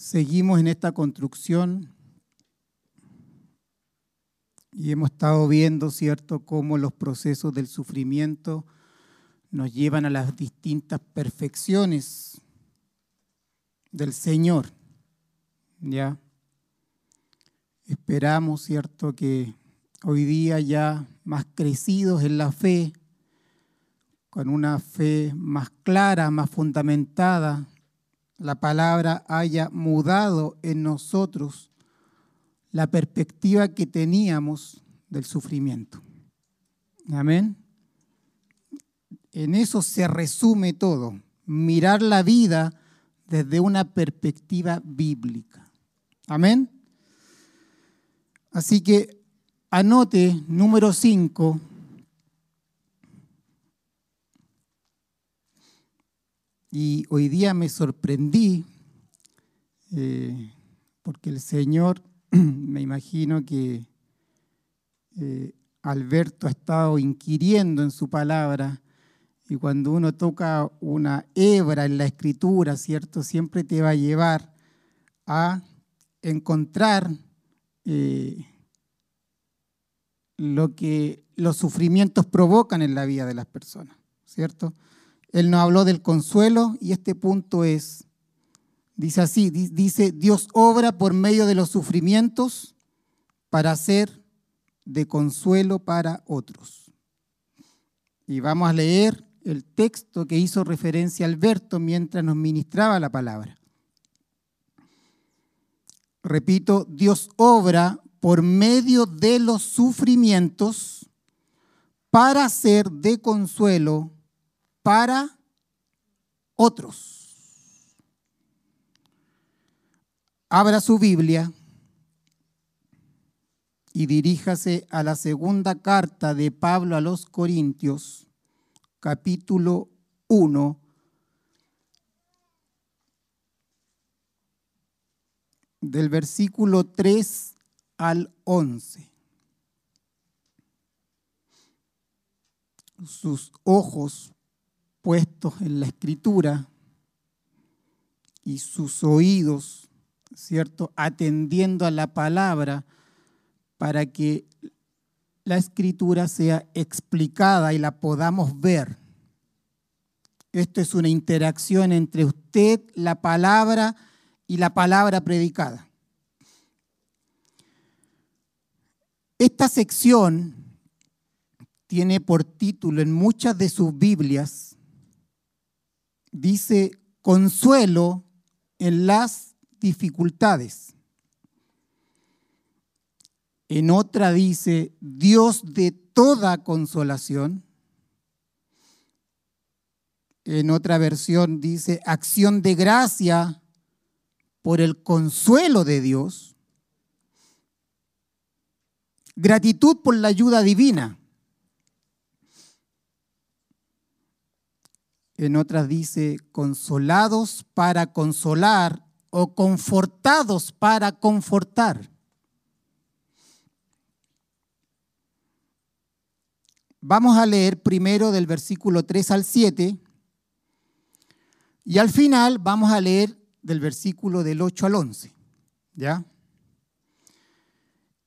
Seguimos en esta construcción y hemos estado viendo, ¿cierto?, cómo los procesos del sufrimiento nos llevan a las distintas perfecciones del Señor. ¿Ya? Esperamos, ¿cierto?, que hoy día ya más crecidos en la fe, con una fe más clara, más fundamentada, la palabra haya mudado en nosotros la perspectiva que teníamos del sufrimiento. Amén. En eso se resume todo, mirar la vida desde una perspectiva bíblica. Amén. Así que anote número 5. Y hoy día me sorprendí eh, porque el Señor, me imagino que eh, Alberto ha estado inquiriendo en su palabra y cuando uno toca una hebra en la escritura, ¿cierto? Siempre te va a llevar a encontrar eh, lo que los sufrimientos provocan en la vida de las personas, ¿cierto? Él nos habló del consuelo y este punto es, dice así, dice, Dios obra por medio de los sufrimientos para ser de consuelo para otros. Y vamos a leer el texto que hizo referencia Alberto mientras nos ministraba la palabra. Repito, Dios obra por medio de los sufrimientos para ser de consuelo para otros. Abra su Biblia y diríjase a la segunda carta de Pablo a los Corintios, capítulo 1, del versículo 3 al 11. Sus ojos puestos en la escritura y sus oídos, ¿cierto?, atendiendo a la palabra para que la escritura sea explicada y la podamos ver. Esto es una interacción entre usted, la palabra y la palabra predicada. Esta sección tiene por título en muchas de sus Biblias, dice consuelo en las dificultades. En otra dice, Dios de toda consolación. En otra versión dice, acción de gracia por el consuelo de Dios. Gratitud por la ayuda divina. En otras dice, consolados para consolar o confortados para confortar. Vamos a leer primero del versículo 3 al 7 y al final vamos a leer del versículo del 8 al 11. ¿Ya?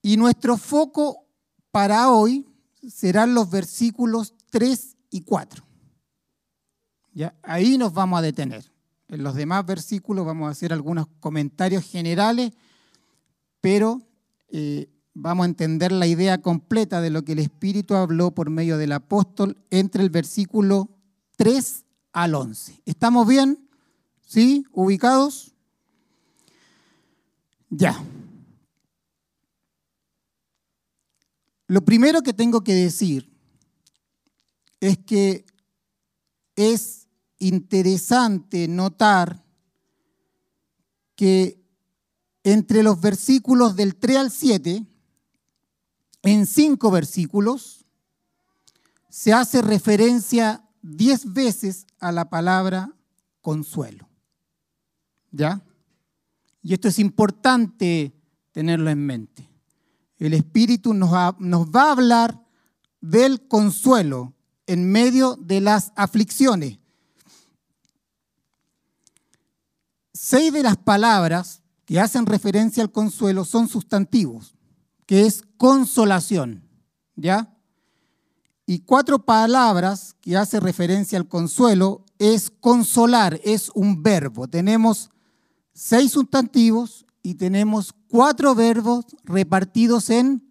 Y nuestro foco para hoy serán los versículos 3 y 4. ¿Ya? Ahí nos vamos a detener. En los demás versículos vamos a hacer algunos comentarios generales, pero eh, vamos a entender la idea completa de lo que el Espíritu habló por medio del apóstol entre el versículo 3 al 11. ¿Estamos bien? ¿Sí? ¿Ubicados? Ya. Lo primero que tengo que decir es que es interesante notar que entre los versículos del 3 al 7 en cinco versículos se hace referencia diez veces a la palabra consuelo. ¿Ya? Y esto es importante tenerlo en mente. El Espíritu nos, nos va a hablar del consuelo en medio de las aflicciones. Seis de las palabras que hacen referencia al consuelo son sustantivos, que es consolación, ¿ya? Y cuatro palabras que hacen referencia al consuelo es consolar, es un verbo. Tenemos seis sustantivos y tenemos cuatro verbos repartidos en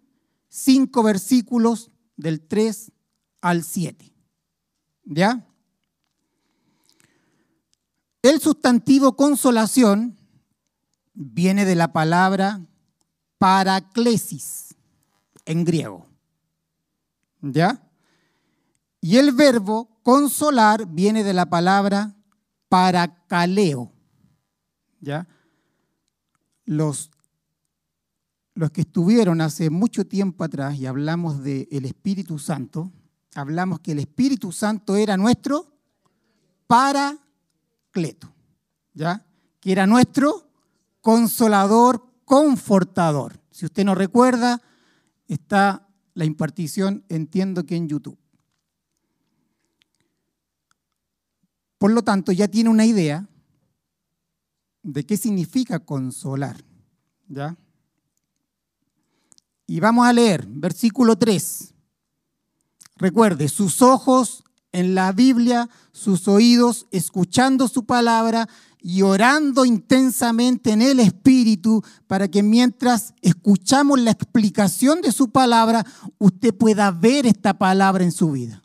cinco versículos del 3 al 7. ¿Ya? El sustantivo consolación viene de la palabra paraclesis en griego. ¿Ya? Y el verbo consolar viene de la palabra paracaleo. ¿Ya? Los, los que estuvieron hace mucho tiempo atrás y hablamos del Espíritu Santo, hablamos que el Espíritu Santo era nuestro ¿ya? Que era nuestro consolador, confortador. Si usted no recuerda, está la impartición, entiendo que en YouTube. Por lo tanto, ya tiene una idea de qué significa consolar. ¿Ya? Y vamos a leer versículo 3. Recuerde, sus ojos en la Biblia, sus oídos escuchando su palabra y orando intensamente en el Espíritu para que mientras escuchamos la explicación de su palabra, usted pueda ver esta palabra en su vida.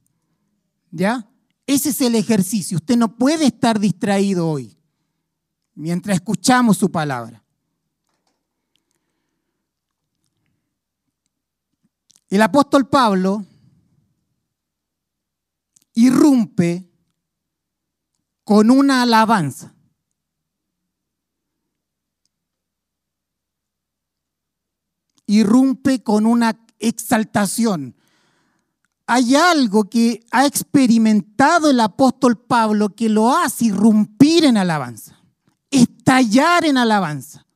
¿Ya? Ese es el ejercicio. Usted no puede estar distraído hoy mientras escuchamos su palabra. El apóstol Pablo irrumpe con una alabanza. Irrumpe con una exaltación hay algo que ha experimentado el apóstol Pablo que lo hace irrumpir en alabanza, estallar en alabanza.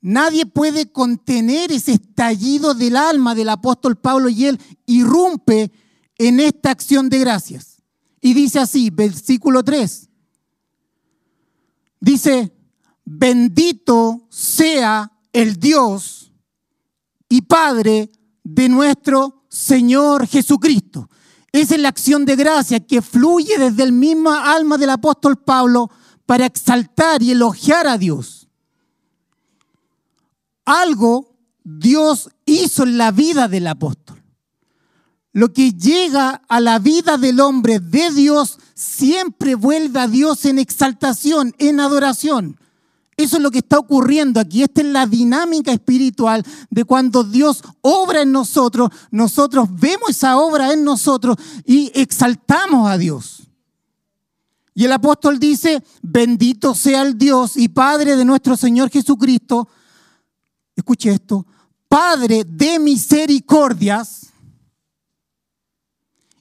Nadie puede contener ese estallido del alma del apóstol Pablo y él irrumpe en esta acción de gracias. Y dice así, versículo 3. Dice, bendito sea el Dios y Padre de nuestro Señor Jesucristo. Esa es la acción de gracia que fluye desde el mismo alma del apóstol Pablo para exaltar y elogiar a Dios. Algo Dios hizo en la vida del apóstol. Lo que llega a la vida del hombre de Dios siempre vuelve a Dios en exaltación, en adoración. Eso es lo que está ocurriendo aquí. Esta es la dinámica espiritual de cuando Dios obra en nosotros, nosotros vemos esa obra en nosotros y exaltamos a Dios. Y el apóstol dice, bendito sea el Dios y Padre de nuestro Señor Jesucristo. Escuche esto, Padre de misericordias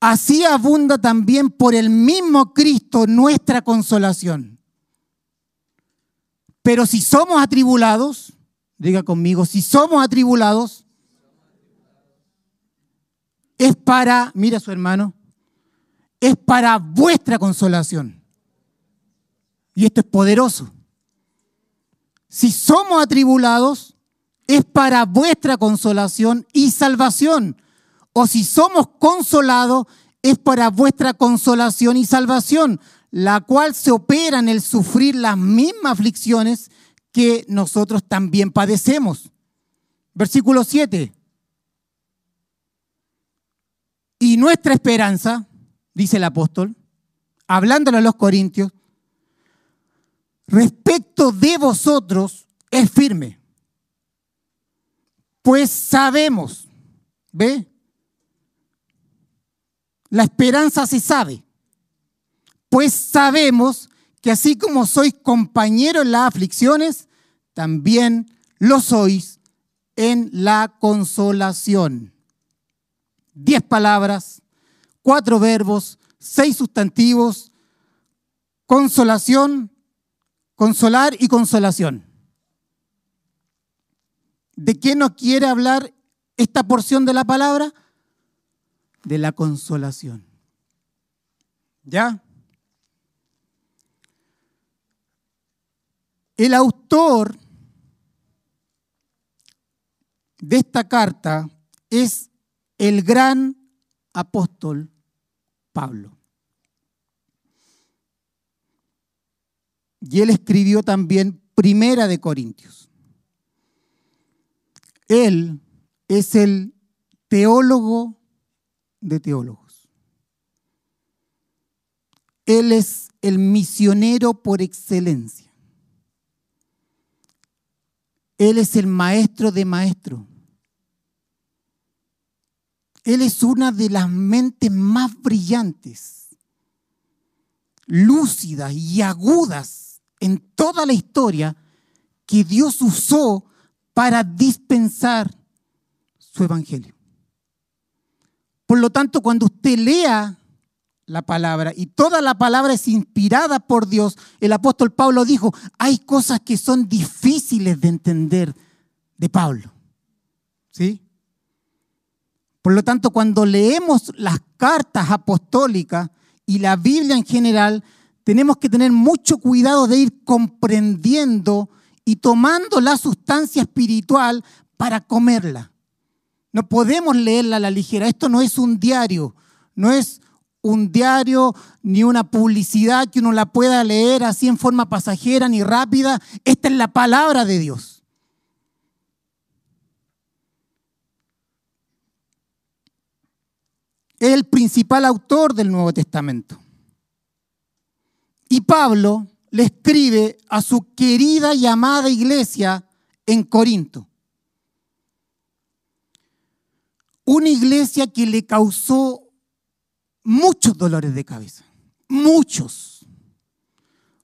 así abunda también por el mismo Cristo nuestra consolación. Pero si somos atribulados, diga conmigo, si somos atribulados, es para, mira su hermano, es para vuestra consolación. Y esto es poderoso. Si somos atribulados, es para vuestra consolación y salvación o si somos consolados, es para vuestra consolación y salvación, la cual se opera en el sufrir las mismas aflicciones que nosotros también padecemos. Versículo 7. Y nuestra esperanza, dice el apóstol, hablándole a los corintios, respecto de vosotros es firme. Pues sabemos, ¿ve? La esperanza se sabe, pues sabemos que así como sois compañeros en las aflicciones, también lo sois en la consolación. Diez palabras, cuatro verbos, seis sustantivos, consolación, consolar y consolación. ¿De qué nos quiere hablar esta porción de la palabra? De la consolación. ¿Ya? El autor de esta carta es el gran apóstol Pablo. Y él escribió también Primera de Corintios. Él es el teólogo de teólogos. Él es el misionero por excelencia. Él es el maestro de maestros. Él es una de las mentes más brillantes, lúcidas y agudas en toda la historia que Dios usó para dispensar su evangelio. Por lo tanto, cuando usted lea la palabra y toda la palabra es inspirada por Dios, el apóstol Pablo dijo, hay cosas que son difíciles de entender de Pablo. ¿Sí? Por lo tanto, cuando leemos las cartas apostólicas y la Biblia en general, tenemos que tener mucho cuidado de ir comprendiendo y tomando la sustancia espiritual para comerla. No podemos leerla a la ligera. Esto no es un diario, no es un diario ni una publicidad que uno la pueda leer así en forma pasajera ni rápida. Esta es la palabra de Dios. es el principal autor del Nuevo Testamento. Y Pablo le escribe a su querida y amada iglesia en Corinto. Una iglesia que le causó muchos dolores de cabeza, muchos,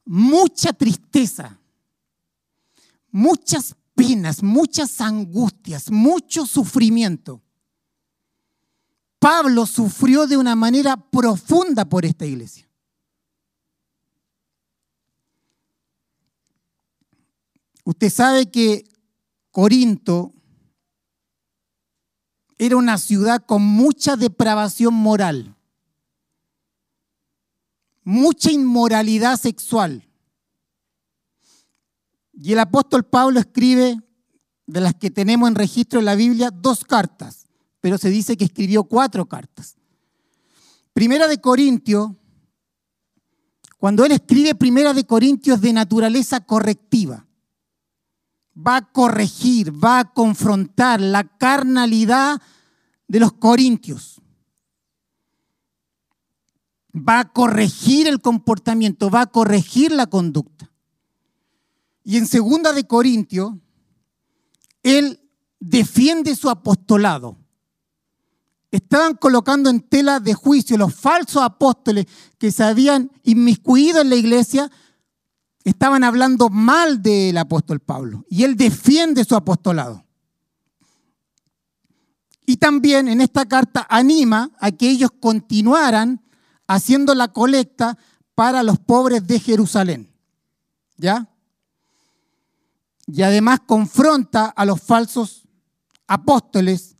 mucha tristeza, muchas penas, muchas angustias, mucho sufrimiento. Pablo sufrió de una manera profunda por esta iglesia. Usted sabe que Corinto era una ciudad con mucha depravación moral, mucha inmoralidad sexual. Y el apóstol Pablo escribe, de las que tenemos en registro en la Biblia, dos cartas pero se dice que escribió cuatro cartas. Primera de Corintios, cuando él escribe Primera de Corintios de naturaleza correctiva, va a corregir, va a confrontar la carnalidad de los corintios. Va a corregir el comportamiento, va a corregir la conducta. Y en Segunda de Corintios, él defiende su apostolado estaban colocando en tela de juicio los falsos apóstoles que se habían inmiscuido en la iglesia, estaban hablando mal del apóstol Pablo. Y él defiende su apostolado. Y también en esta carta anima a que ellos continuaran haciendo la colecta para los pobres de Jerusalén. ¿Ya? Y además confronta a los falsos apóstoles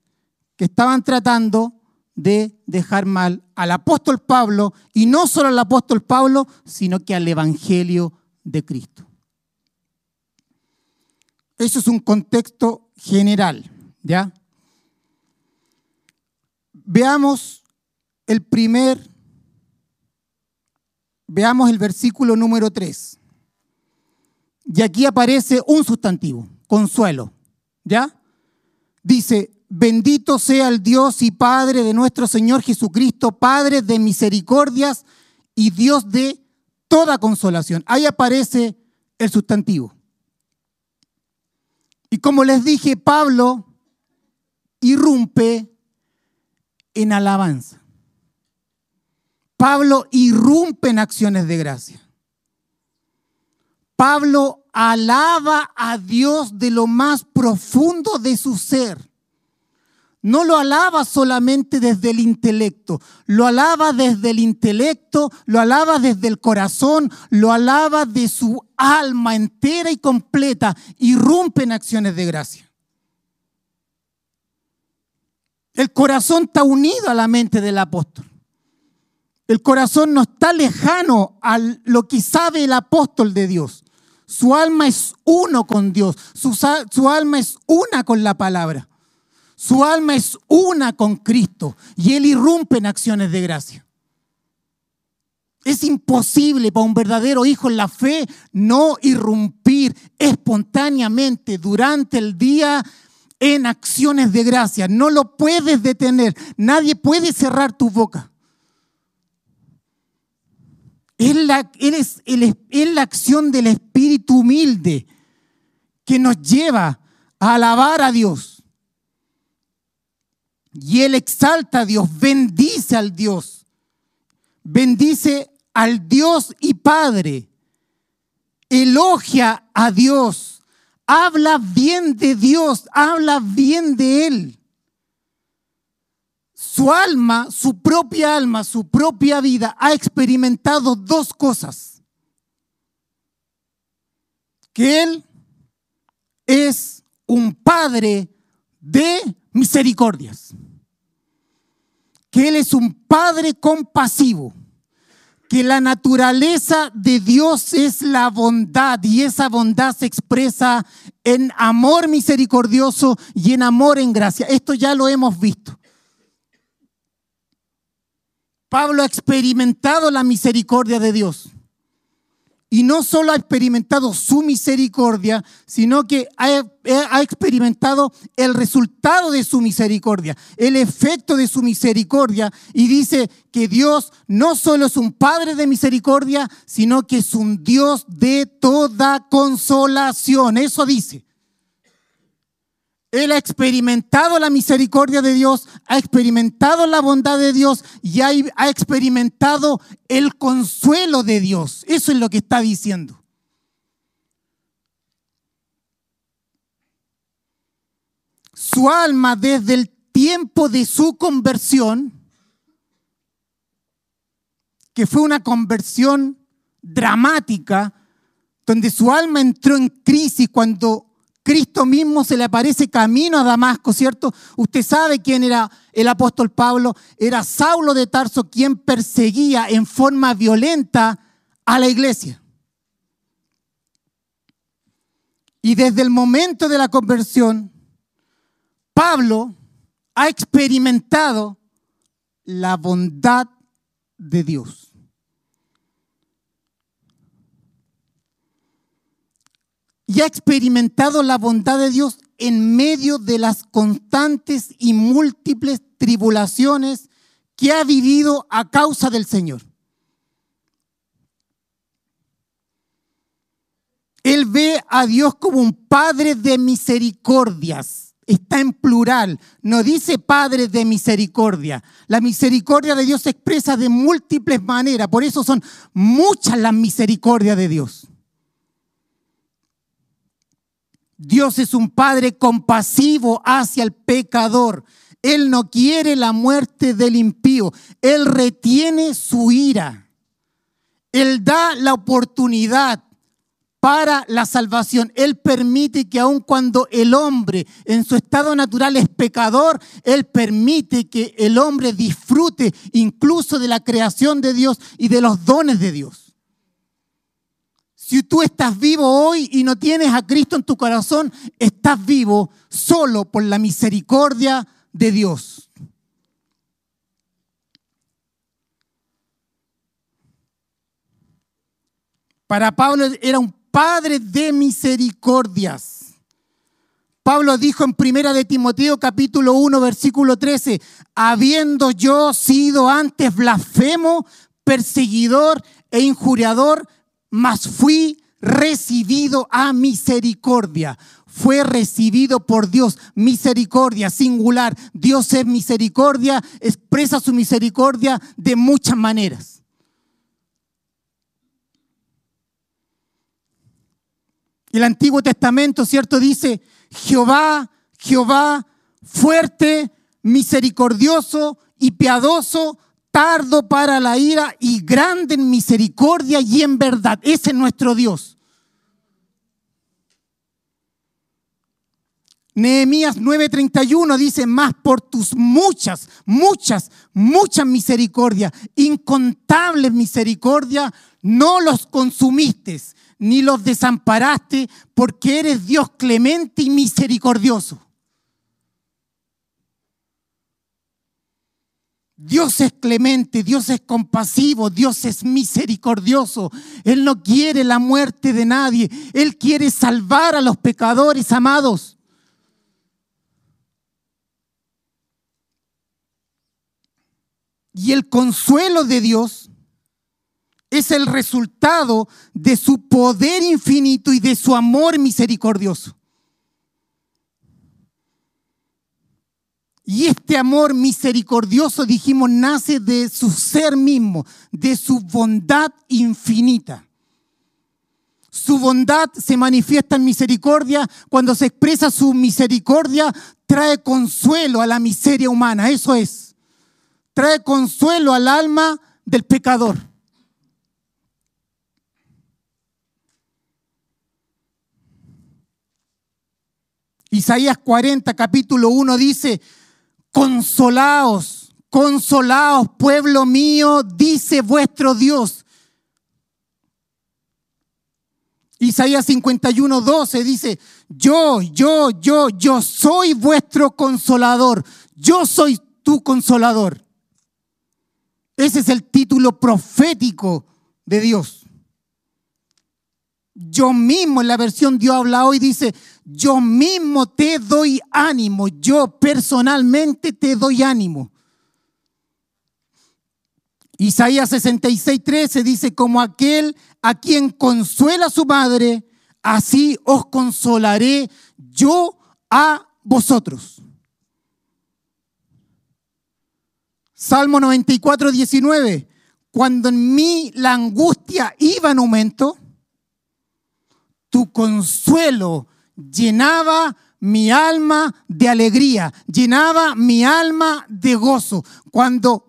que estaban tratando de dejar mal al apóstol Pablo, y no solo al apóstol Pablo, sino que al Evangelio de Cristo. Eso es un contexto general, ¿ya? Veamos el primer, veamos el versículo número 3. Y aquí aparece un sustantivo, consuelo, ¿ya? Dice, Bendito sea el Dios y Padre de nuestro Señor Jesucristo, Padre de misericordias y Dios de toda consolación. Ahí aparece el sustantivo. Y como les dije, Pablo irrumpe en alabanza. Pablo irrumpe en acciones de gracia. Pablo alaba a Dios de lo más profundo de su ser. No lo alaba solamente desde el intelecto, lo alaba desde el intelecto, lo alaba desde el corazón, lo alaba de su alma entera y completa, irrumpe en acciones de gracia. El corazón está unido a la mente del apóstol. El corazón no está lejano a lo que sabe el apóstol de Dios. Su alma es uno con Dios, su, su alma es una con la palabra. Su alma es una con Cristo y Él irrumpe en acciones de gracia. Es imposible para un verdadero hijo en la fe no irrumpir espontáneamente durante el día en acciones de gracia. No lo puedes detener. Nadie puede cerrar tu boca. Es es la acción del espíritu humilde que nos lleva a alabar a Dios y él exalta a Dios, bendice al Dios, bendice al Dios y Padre, elogia a Dios, habla bien de Dios, habla bien de Él. Su alma, su propia alma, su propia vida ha experimentado dos cosas. Que Él es un Padre de misericordias. Que Él es un Padre compasivo. Que la naturaleza de Dios es la bondad y esa bondad se expresa en amor misericordioso y en amor en gracia. Esto ya lo hemos visto. Pablo ha experimentado la misericordia de Dios y no solo ha experimentado su misericordia, sino que ha, experimentado el resultado de su misericordia, el efecto de su misericordia. Y dice que Dios no solo es un Padre de misericordia, sino que es un Dios de toda consolación. Eso dice. Él ha experimentado la misericordia de Dios, ha experimentado la bondad de Dios y ha, experimentado el consuelo de Dios. Eso es lo que está diciendo. Su alma desde el tiempo de su conversión, que fue una conversión dramática, donde su alma entró en crisis cuando Cristo mismo se le aparece camino a Damasco, ¿cierto? Usted sabe quién era el apóstol Pablo. Era Saulo de Tarso quien perseguía en forma violenta a la iglesia. Y desde el momento de la conversión, Pablo ha experimentado la bondad de Dios. Y ha experimentado la bondad de Dios en medio de las constantes y múltiples tribulaciones que ha vivido a causa del Señor. Él ve a Dios como un Padre de misericordias. Está en plural, no dice Padre de misericordia. La misericordia de Dios se expresa de múltiples maneras, por eso son muchas las misericordias de Dios. Dios es un Padre compasivo hacia el pecador. Él no quiere la muerte del impío. Él retiene su ira. Él da la oportunidad para la salvación. Él permite que aun cuando el hombre en su estado natural es pecador, Él permite que el hombre disfrute incluso de la creación de Dios y de los dones de Dios. Si tú estás vivo hoy y no tienes a Cristo en tu corazón, estás vivo solo por la misericordia de Dios. Para Pablo era un padre de misericordias. Pablo dijo en Primera de Timoteo capítulo 1 versículo 13, habiendo yo sido antes blasfemo, perseguidor e injuriador, mas fui recibido a misericordia. Fue recibido por Dios, misericordia singular. Dios es misericordia, expresa su misericordia de muchas maneras. El Antiguo Testamento, ¿cierto? Dice, Jehová, Jehová, fuerte, misericordioso y piadoso, tardo para la ira y grande en misericordia y en verdad. Ese es nuestro Dios. Nehemías 9:31 dice, más por tus muchas, muchas, muchas misericordias, incontables misericordias, no los consumiste, ni los desamparaste, porque eres Dios clemente y misericordioso. Dios es clemente, Dios es compasivo, Dios es misericordioso. Él no quiere la muerte de nadie, Él quiere salvar a los pecadores amados. Y el consuelo de Dios es el resultado de su poder infinito y de su amor misericordioso. Y este amor misericordioso, dijimos, nace de su ser mismo, de su bondad infinita. Su bondad se manifiesta en misericordia. Cuando se expresa su misericordia, trae consuelo a la miseria humana. Eso es trae consuelo al alma del pecador. Isaías 40, capítulo 1 dice, consolaos, consolaos, pueblo mío, dice vuestro Dios. Isaías 51, 12 dice, yo, yo, yo, yo soy vuestro consolador, yo soy tu consolador. Ese es el título profético de Dios. Yo mismo, en la versión Dios habla hoy, dice, yo mismo te doy ánimo, yo personalmente te doy ánimo. Isaías 66, 13 dice, como aquel a quien consuela su madre, así os consolaré yo a vosotros. Salmo 94, 19. Cuando en mí la angustia iba en aumento, tu consuelo llenaba mi alma de alegría, llenaba mi alma de gozo. Cuando,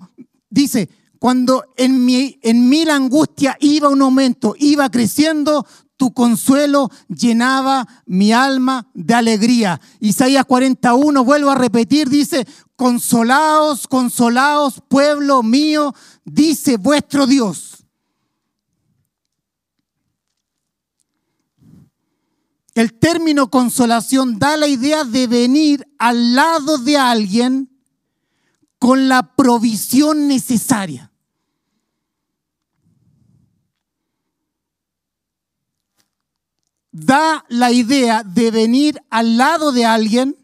dice, cuando en mí, en mí la angustia iba en aumento, iba creciendo, tu consuelo llenaba mi alma de alegría. Isaías 41, vuelvo a repetir, dice, consolaos, consolaos, pueblo mío, dice vuestro Dios. El término consolación da la idea de venir al lado de alguien con la provisión necesaria. da la idea de venir al lado de alguien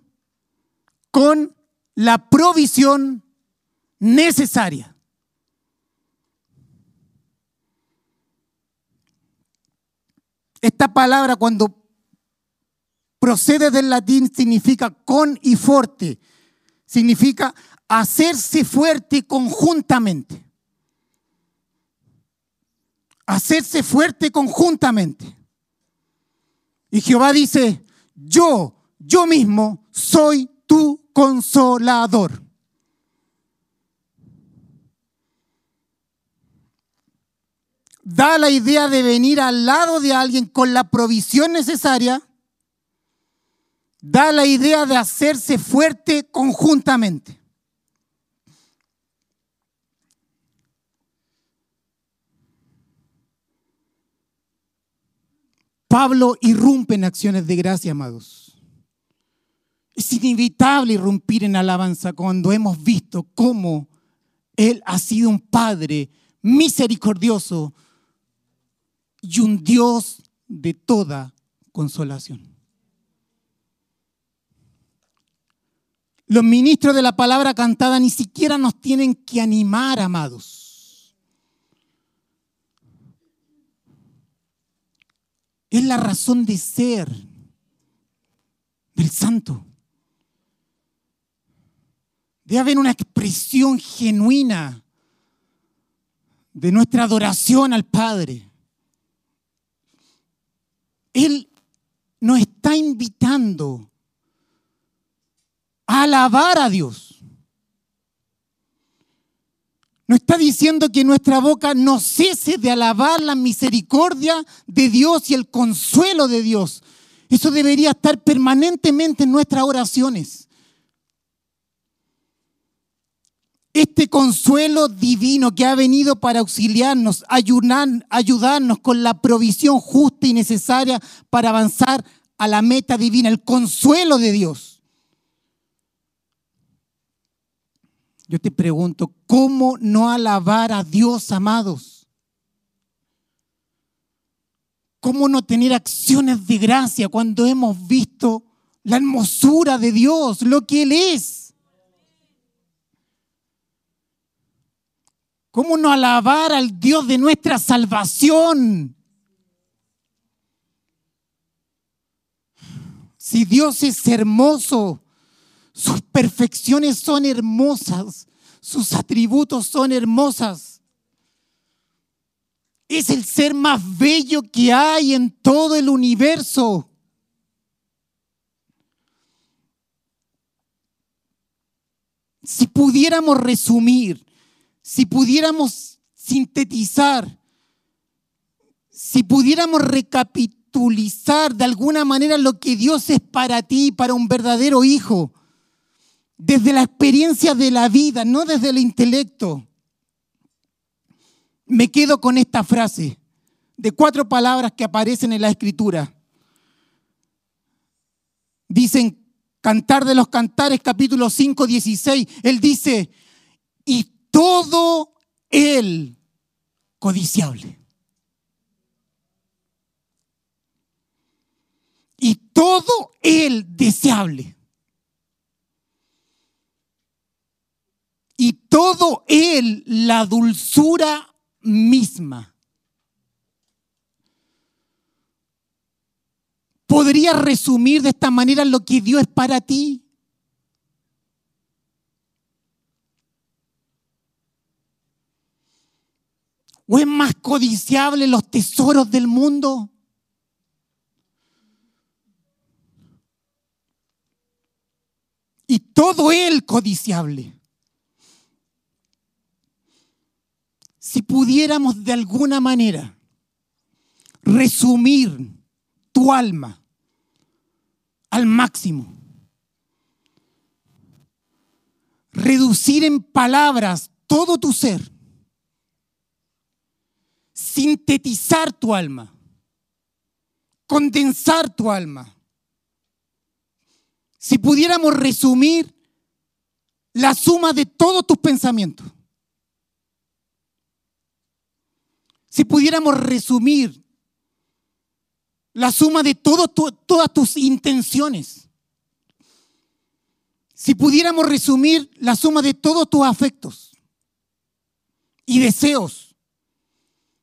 con la provisión necesaria. Esta palabra cuando procede del latín significa con y fuerte, significa hacerse fuerte conjuntamente. Hacerse fuerte conjuntamente. Y Jehová dice, yo, yo mismo soy tu consolador. Da la idea de venir al lado de alguien con la provisión necesaria. Da la idea de hacerse fuerte conjuntamente. Pablo irrumpe en acciones de gracia, amados. Es inevitable irrumpir en alabanza cuando hemos visto cómo Él ha sido un Padre misericordioso y un Dios de toda consolación. Los ministros de la palabra cantada ni siquiera nos tienen que animar, amados. Es la razón de ser del santo. Debe haber una expresión genuina de nuestra adoración al Padre. Él nos está invitando alabar a Dios. Nos está diciendo que nuestra boca no cese de alabar la misericordia de Dios y el consuelo de Dios. Eso debería estar permanentemente en nuestras oraciones. Este consuelo divino que ha venido para auxiliarnos, ayudarnos con la provisión justa y necesaria para avanzar a la meta divina, el consuelo de Dios. Yo te pregunto, ¿cómo no alabar a Dios, amados? ¿Cómo no tener acciones de gracia cuando hemos visto la hermosura de Dios, lo que Él es? ¿Cómo no alabar al Dios de nuestra salvación? Si Dios es hermoso, sus perfecciones son hermosas, sus atributos son hermosas. Es el ser más bello que hay en todo el universo. Si pudiéramos resumir si pudiéramos sintetizar, si pudiéramos recapitulizar de alguna manera lo que Dios es para ti, para un verdadero hijo, desde la experiencia de la vida, no desde el intelecto, me quedo con esta frase de cuatro palabras que aparecen en la escritura. Dicen Cantar de los Cantares, capítulo 5, 16. Él dice, y todo el codiciable. Y todo el deseable. Y todo él la dulzura misma. ¿Podría resumir de esta manera lo que Dios es para ti? ¿O es más codiciable los tesoros del mundo? Y todo él codiciable. Si pudiéramos de alguna manera resumir tu alma al máximo, reducir en palabras todo tu ser, sintetizar tu alma, condensar tu alma. Si pudiéramos resumir la suma de todos tus pensamientos, si pudiéramos resumir la suma de todas tus intenciones, si pudiéramos resumir la suma de todos tus afectos y deseos,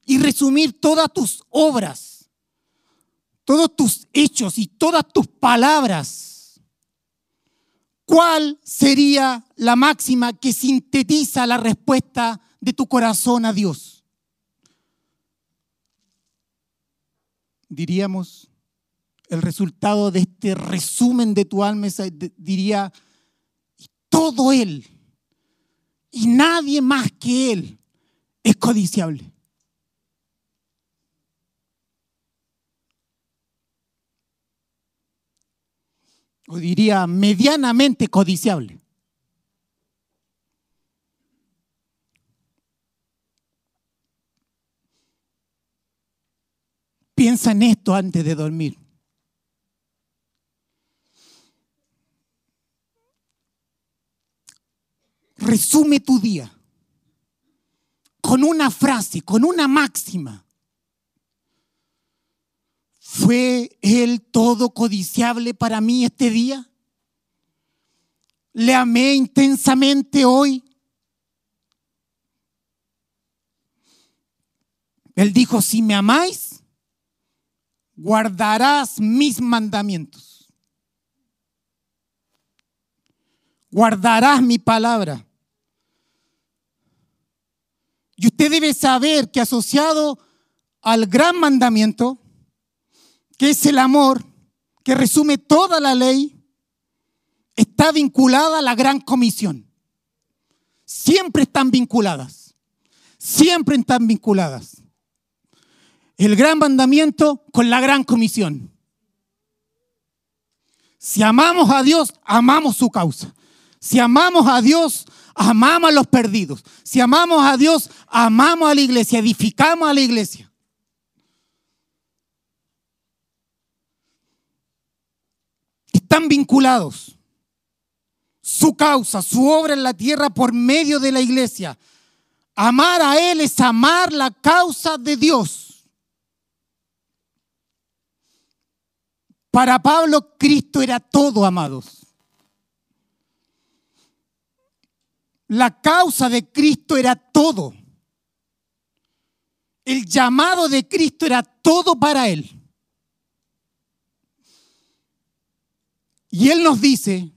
y resumir todas tus obras, todos tus hechos y todas tus palabras, ¿cuál sería la máxima que sintetiza la respuesta de tu corazón a Dios? Diríamos, el resultado de este resumen de tu alma diría, todo Él y nadie más que Él es codiciable. o diría medianamente codiciable. Piensa en esto antes de dormir. Resume tu día con una frase, con una máxima. ¿Fue Él todo codiciable para mí este día? ¿Le amé intensamente hoy? Él dijo, si me amáis, guardarás mis mandamientos. Guardarás mi palabra. Y usted debe saber que asociado al gran mandamiento, que es el amor, que resume toda la ley, está vinculada a la gran comisión. Siempre están vinculadas. Siempre están vinculadas. El gran mandamiento con la gran comisión. Si amamos a Dios, amamos su causa. Si amamos a Dios, amamos a los perdidos. Si amamos a Dios, amamos a la iglesia, edificamos a la iglesia. Están vinculados. Su causa, su obra en la tierra por medio de la iglesia. Amar a Él es amar la causa de Dios. Para Pablo, Cristo era todo, amados. La causa de Cristo era todo. El llamado de Cristo era todo para Él. Y Él nos dice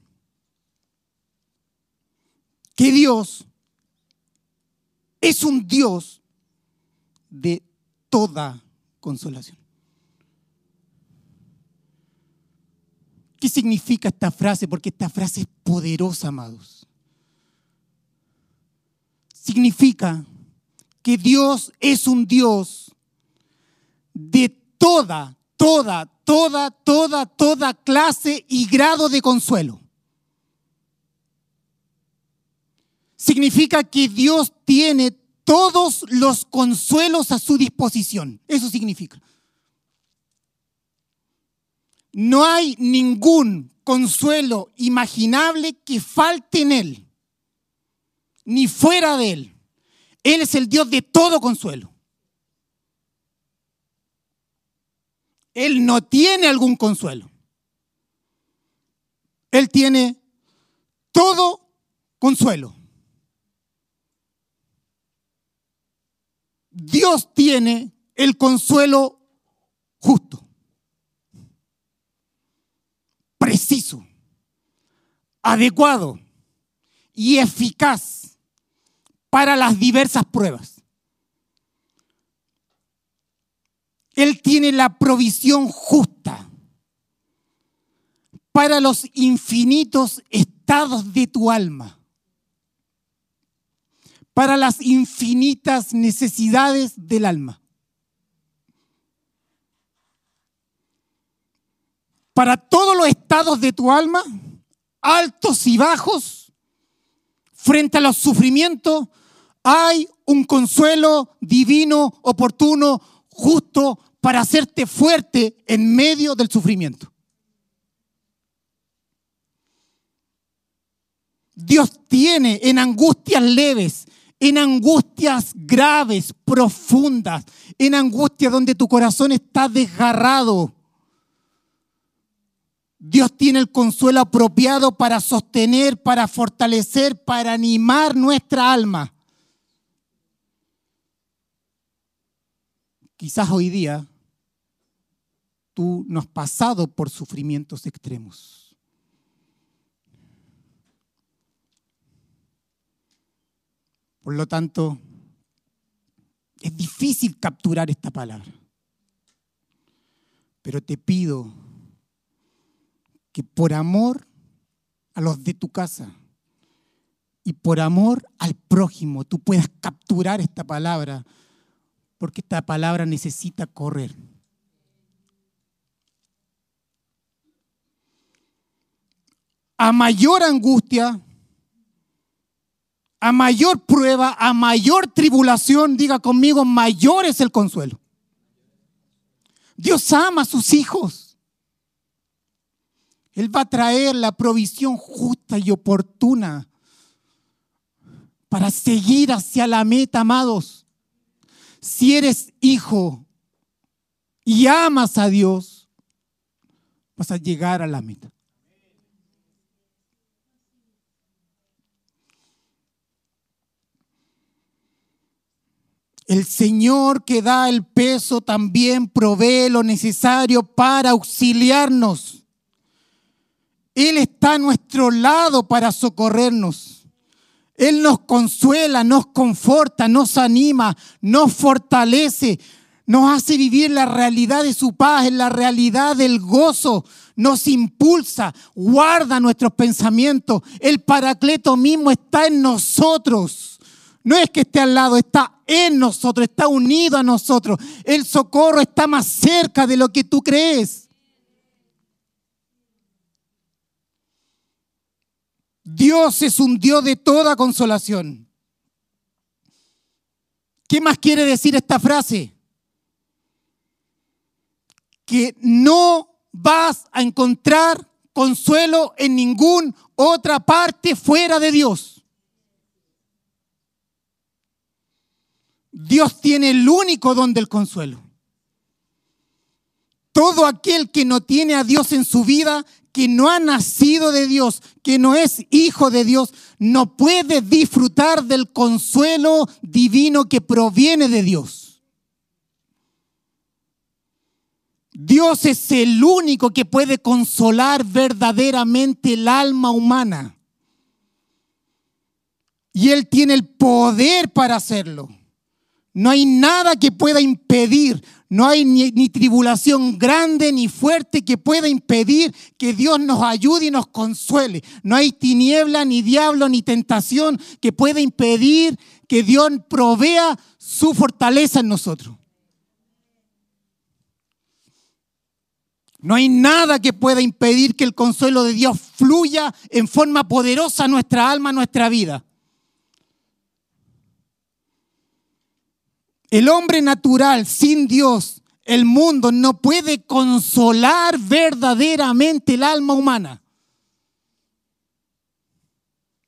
que Dios es un Dios de toda consolación. ¿Qué significa esta frase? Porque esta frase es poderosa, amados. Significa que Dios es un Dios de toda, toda, toda, toda, toda clase y grado de consuelo. Significa que Dios tiene todos los consuelos a su disposición. Eso significa. No hay ningún consuelo imaginable que falte en Él, ni fuera de Él. Él es el Dios de todo consuelo. Él no tiene algún consuelo. Él tiene todo consuelo. Dios tiene el consuelo justo, preciso, adecuado y eficaz para las diversas pruebas. Él tiene la provisión justa para los infinitos estados de tu alma, para las infinitas necesidades del alma. Para todos los estados de tu alma, altos y bajos, frente a los sufrimientos, hay un consuelo divino, oportuno, justo, para hacerte fuerte en medio del sufrimiento. Dios tiene en angustias leves, en angustias graves, profundas, en angustias donde tu corazón está desgarrado. Dios tiene el consuelo apropiado para sostener, para fortalecer, para animar nuestra alma. Quizás hoy día tú no has pasado por sufrimientos extremos. Por lo tanto, es difícil capturar esta palabra. Pero te pido que por amor a los de tu casa y por amor al prójimo tú puedas capturar esta palabra porque esta palabra necesita correr. A mayor angustia, a mayor prueba, a mayor tribulación, diga conmigo, mayor es el consuelo. Dios ama a sus hijos. Él va a traer la provisión justa y oportuna para seguir hacia la meta, amados si eres hijo y amas a Dios, vas a llegar a la meta. El Señor que da el peso también provee lo necesario para auxiliarnos. Él está a nuestro lado para socorrernos. Él nos consuela, nos conforta, nos anima, nos fortalece, nos hace vivir la realidad de su paz, en la realidad del gozo, nos impulsa, guarda nuestros pensamientos. El paracleto mismo está en nosotros. No es que esté al lado, está en nosotros, está unido a nosotros. El socorro está más cerca de lo que tú crees. Dios es un Dios de toda consolación. ¿Qué más quiere decir esta frase? Que no vas a encontrar consuelo en ninguna otra parte fuera de Dios. Dios tiene el único don del consuelo. Todo aquel que no tiene a Dios en su vida, que no ha nacido de Dios, que no es hijo de Dios, no puede disfrutar del consuelo divino que proviene de Dios. Dios es el único que puede consolar verdaderamente el alma humana. Y Él tiene el poder para hacerlo. No hay nada que pueda impedir, no hay ni, tribulación grande ni fuerte que pueda impedir que Dios nos ayude y nos consuele. No hay tiniebla, ni diablo, ni tentación que pueda impedir que Dios provea su fortaleza en nosotros. No hay nada que pueda impedir que el consuelo de Dios fluya en forma poderosa a nuestra alma, a nuestra vida. El hombre natural sin Dios, el mundo, no puede consolar verdaderamente el alma humana.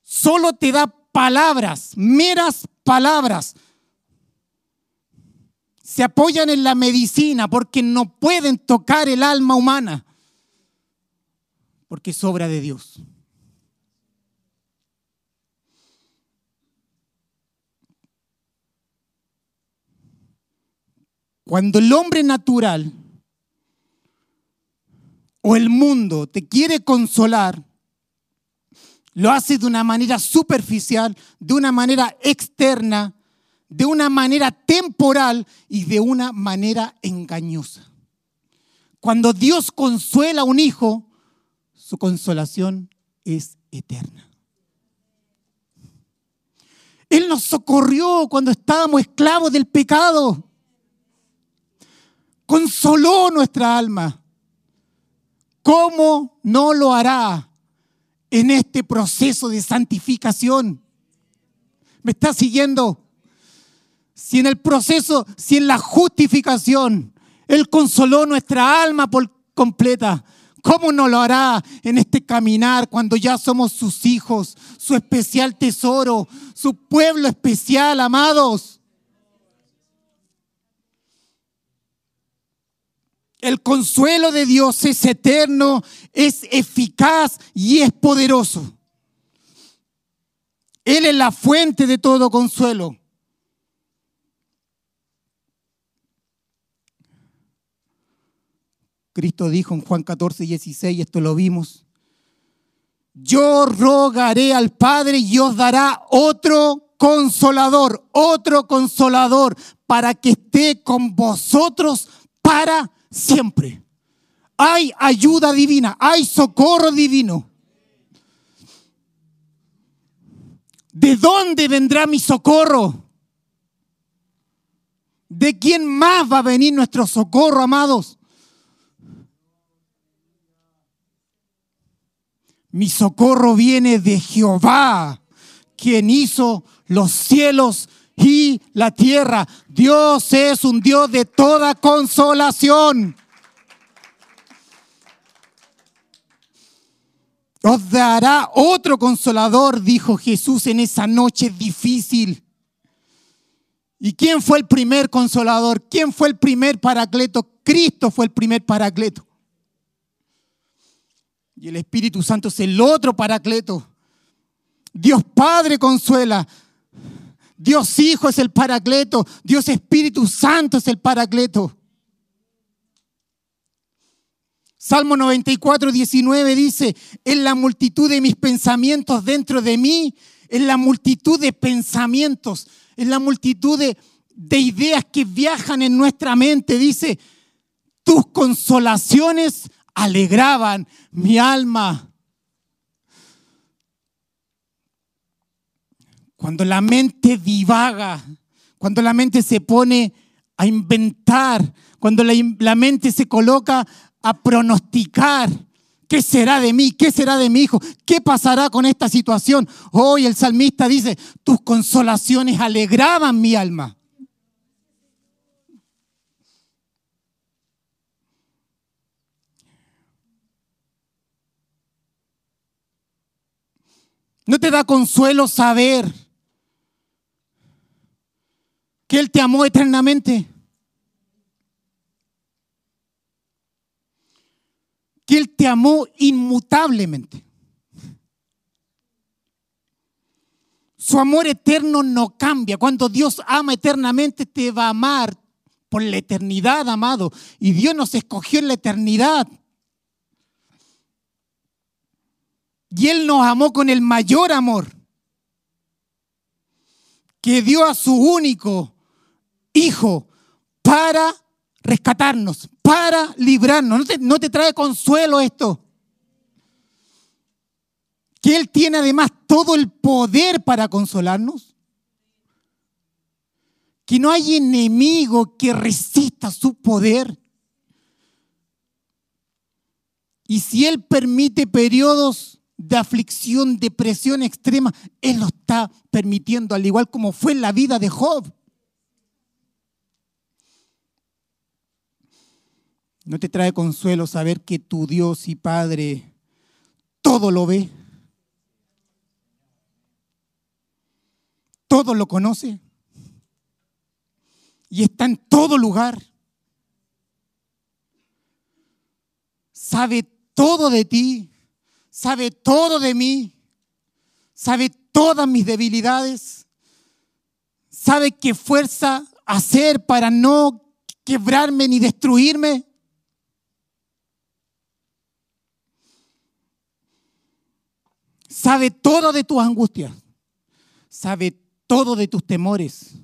Solo te da palabras, meras palabras. Se apoyan en la medicina porque no pueden tocar el alma humana, porque sobra de Dios. Cuando el hombre natural o el mundo te quiere consolar, lo hace de una manera superficial, de una manera externa, de una manera temporal y de una manera engañosa. Cuando Dios consuela a un hijo, su consolación es eterna. Él nos socorrió cuando estábamos esclavos del pecado consoló nuestra alma. ¿Cómo no lo hará en este proceso de santificación? ¿Me está siguiendo? Si en el proceso, si en la justificación, Él consoló nuestra alma por completa, ¿cómo no lo hará en este caminar cuando ya somos sus hijos, su especial tesoro, su pueblo especial, amados? El consuelo de Dios es eterno, es eficaz y es poderoso. Él es la fuente de todo consuelo. Cristo dijo en Juan 14, 16, esto lo vimos, yo rogaré al Padre y os dará otro consolador, otro consolador, para que esté con vosotros para siempre. Hay ayuda divina, hay socorro divino. ¿De dónde vendrá mi socorro? ¿De quién más va a venir nuestro socorro, amados? Mi socorro viene de Jehová, quien hizo los cielos y la tierra. Dios es un Dios de toda consolación. Os dará otro consolador, dijo Jesús en esa noche difícil. ¿Y quién fue el primer consolador? ¿Quién fue el primer paracleto? Cristo fue el primer paracleto. Y el Espíritu Santo es el otro paracleto. Dios Padre consuela. Dios Hijo es el Paracleto, Dios Espíritu Santo es el Paracleto. Salmo 94, 19 dice, en la multitud de mis pensamientos dentro de mí, en la multitud de pensamientos, en la multitud de, de ideas que viajan en nuestra mente, dice, tus consolaciones alegraban mi alma. Cuando la mente divaga, cuando la mente se pone a inventar, cuando la, mente se coloca a pronosticar, ¿Qué será de mí? ¿Qué será de mi hijo? ¿Qué pasará con esta situación? Hoy el salmista dice, tus consolaciones alegraban mi alma. ¿No te da consuelo saber que Él te amó eternamente? Que Él te amó inmutablemente. Su amor eterno no cambia. Cuando Dios ama eternamente, te va a amar por la eternidad, amado. Y Dios nos escogió en la eternidad. Y Él nos amó con el mayor amor, que dio a su único Hijo para rescatarnos, para librarnos. ¿No te, trae consuelo esto? Que Él tiene además todo el poder para consolarnos. Que no hay enemigo que resista su poder. Y si Él permite periodos de aflicción, depresión extrema, Él lo está permitiendo, al igual como fue en la vida de Job. ¿No te trae consuelo saber que tu Dios y Padre todo lo ve? Todo lo conoce. Y está en todo lugar. Sabe todo de ti sabe todo de mí, sabe todas mis debilidades, sabe qué fuerza hacer para no quebrarme ni destruirme. Sabe todo de tus angustias, sabe todo de tus temores,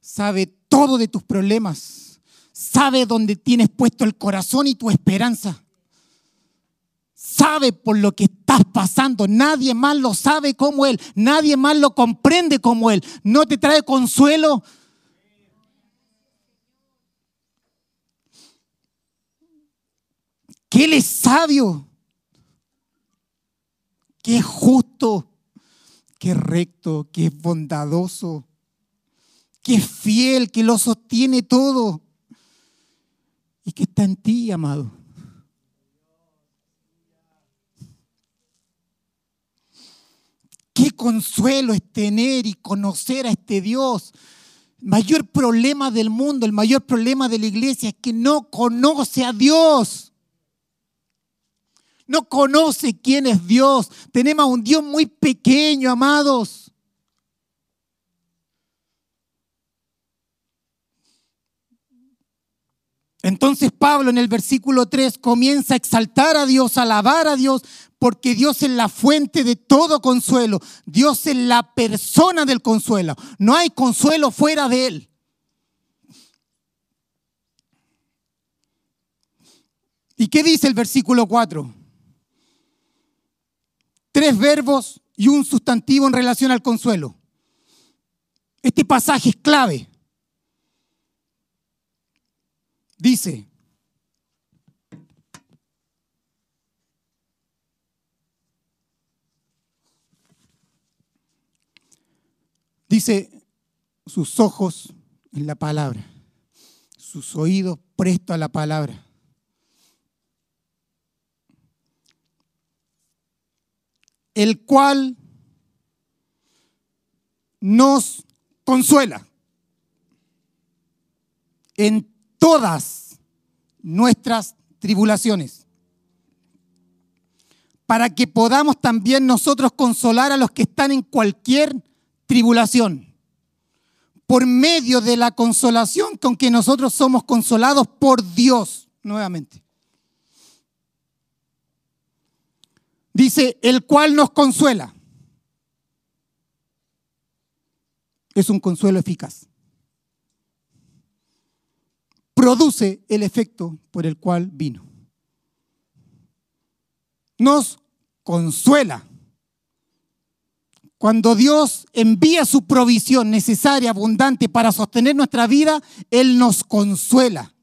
sabe todo de tus problemas, sabe dónde tienes puesto el corazón y tu esperanza sabe por lo que estás pasando. Nadie más lo sabe como Él. Nadie más lo comprende como Él. ¿No te trae consuelo? Él es sabio, que es justo, que es recto, que es bondadoso, que es fiel, que lo sostiene todo y que está en ti, amado. Qué consuelo es tener y conocer a este Dios. El mayor problema del mundo, el mayor problema de la iglesia es que no conoce a Dios. No conoce quién es Dios. Tenemos a un Dios muy pequeño, amados. Entonces Pablo en el versículo 3 comienza a exaltar a Dios, a alabar a Dios, porque Dios es la fuente de todo consuelo. Dios es la persona del consuelo. No hay consuelo fuera de Él. ¿Y qué dice el versículo 4? Tres verbos y un sustantivo en relación al consuelo. Este pasaje es clave. Dice, dice, sus ojos en la palabra, sus oídos presto a la palabra. El cual nos consuela en todas nuestras tribulaciones, para que podamos también nosotros consolar a los que están en cualquier tribulación, por medio de la consolación con que nosotros somos consolados por Dios, nuevamente. Dice, el cual nos consuela. Es un consuelo eficaz produce el efecto por el cual vino. nos consuela. Cuando Dios envía su provisión necesaria, abundante para sostener nuestra vida, Él nos consuela.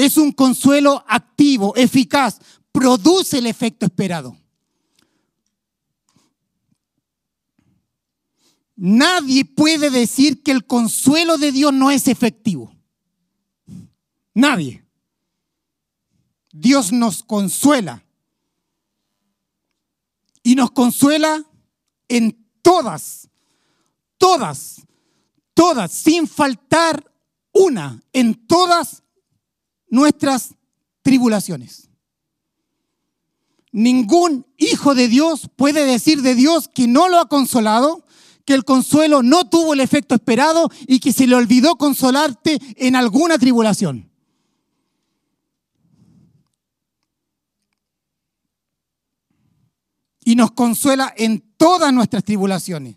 Es un consuelo activo, eficaz, produce el efecto esperado. Nadie puede decir que el consuelo de Dios no es efectivo. Nadie. Dios nos consuela. Y nos consuela en todas, todas, todas, sin faltar una, en todas nuestras tribulaciones. Ningún hijo de Dios puede decir de Dios que no lo ha consolado, que el consuelo no tuvo el efecto esperado y que se le olvidó consolarte en alguna tribulación. Y nos consuela en todas nuestras tribulaciones.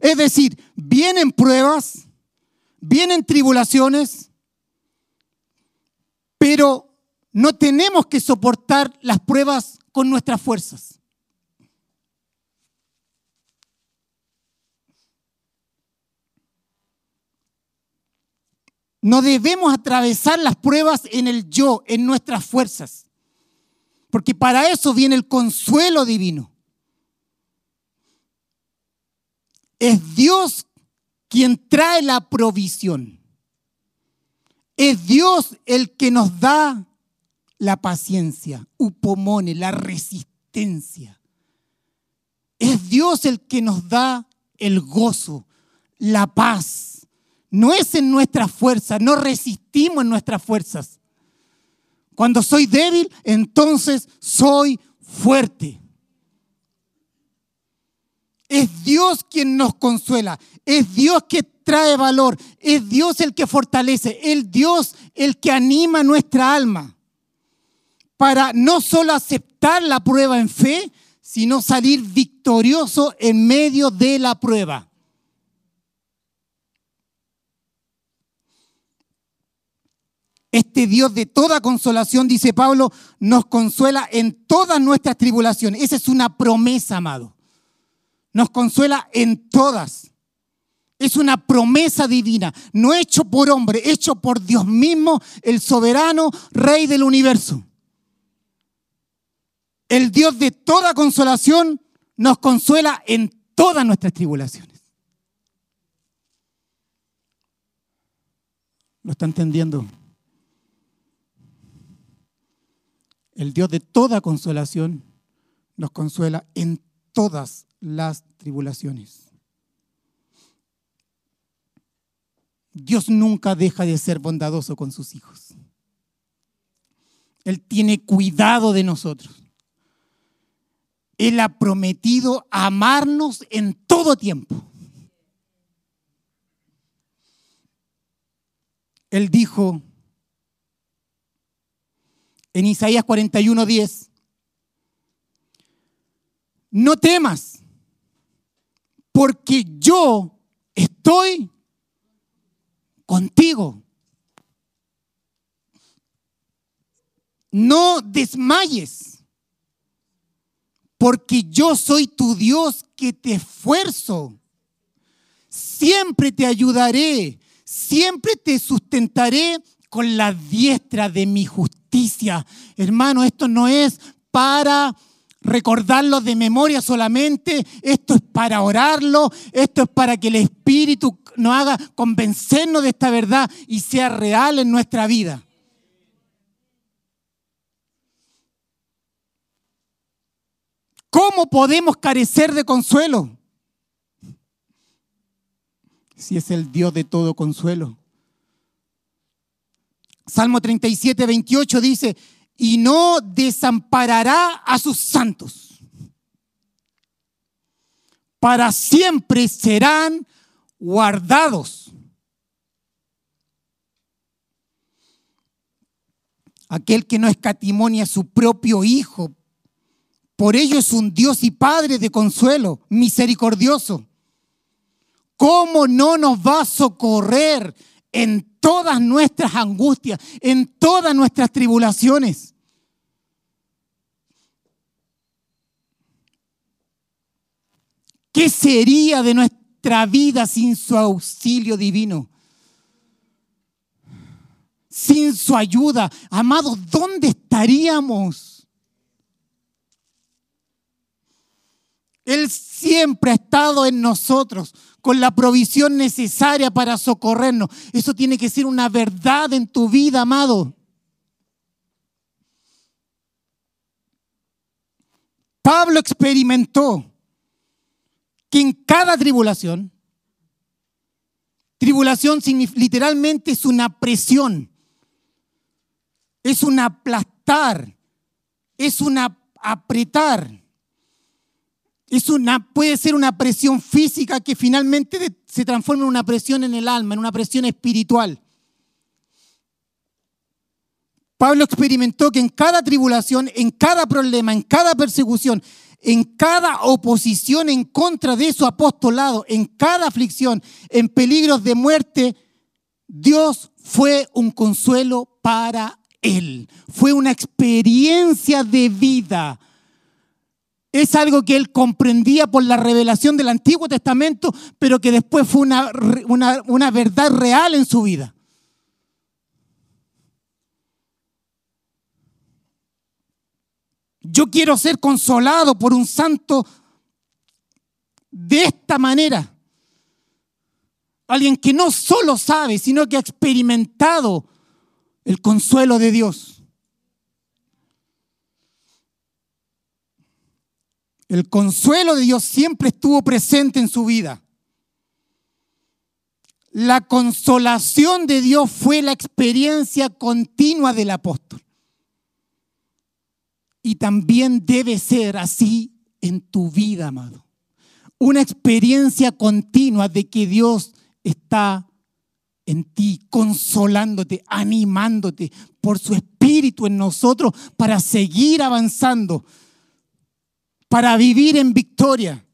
Es decir, vienen pruebas, vienen tribulaciones, pero no tenemos que soportar las pruebas con nuestras fuerzas. No debemos atravesar las pruebas en el yo, en nuestras fuerzas, porque para eso viene el consuelo divino. Es Dios quien trae la provisión. Es Dios el que nos da la paciencia, upomone, la resistencia. Es Dios el que nos da el gozo, la paz. No es en nuestra fuerza, no resistimos en nuestras fuerzas. Cuando soy débil, entonces soy fuerte. Es Dios quien nos consuela. Es Dios que trae valor. Es Dios el que fortalece. Es Dios el que anima nuestra alma para no solo aceptar la prueba en fe, sino salir victorioso en medio de la prueba. Este Dios de toda consolación, dice Pablo, nos consuela en todas nuestras tribulaciones. Esa es una promesa, amado. Nos consuela en todas. Es una promesa divina, no hecho por hombre, hecho por Dios mismo, el soberano Rey del universo. El Dios de toda consolación nos consuela en todas nuestras tribulaciones. ¿Lo está entendiendo? El Dios de toda consolación nos consuela en todas las tribulaciones. Dios nunca deja de ser bondadoso con sus hijos. Él tiene cuidado de nosotros. Él ha prometido amarnos en todo tiempo. Él dijo en Isaías 41:10, no temas, porque yo estoy contigo. No desmayes porque yo soy tu Dios que te esfuerzo. Siempre te ayudaré, siempre te sustentaré con la diestra de mi justicia. Hermano, esto no es para recordarlo de memoria solamente, esto es para orarlo, esto es para que el Espíritu nos haga convencernos de esta verdad y sea real en nuestra vida. ¿Cómo podemos carecer de consuelo? Si es el Dios de todo consuelo. Salmo 37, 28 dice, y no desamparará a sus santos. Para siempre serán guardados. Aquel que no escatimonia a su propio Hijo, por ello es un Dios y Padre de consuelo, misericordioso. ¿Cómo no nos va a socorrer en todas nuestras angustias, en todas nuestras tribulaciones. ¿Qué sería de vida sin su auxilio divino? Sin su ayuda. Amados, ¿dónde estaríamos? Él siempre ha estado en nosotros con la provisión necesaria para socorrernos. Eso tiene que ser una verdad en tu vida, amado. Pablo experimentó que en cada tribulación, tribulación literalmente es una presión, es un aplastar, es un apretar es una, puede ser una presión física que finalmente se transforma en una presión en el alma, en una presión espiritual. Pablo experimentó que en cada tribulación, en cada problema, en cada persecución, en cada oposición en contra de su apostolado, en cada aflicción, en peligros de muerte, Dios fue un consuelo para él. Fue una experiencia de vida es algo que él comprendía por la revelación del Antiguo Testamento, pero que después fue una, una, verdad real en su vida. Yo quiero ser consolado por un santo de esta manera. Alguien que no solo sabe, sino que ha experimentado el consuelo de Dios. El consuelo de Dios siempre estuvo presente en su vida. La consolación de Dios fue la experiencia continua del apóstol. Y también debe ser así en tu vida, amado. Una experiencia continua de que Dios está en ti, consolándote, animándote por su espíritu en nosotros para seguir avanzando para vivir en victoria.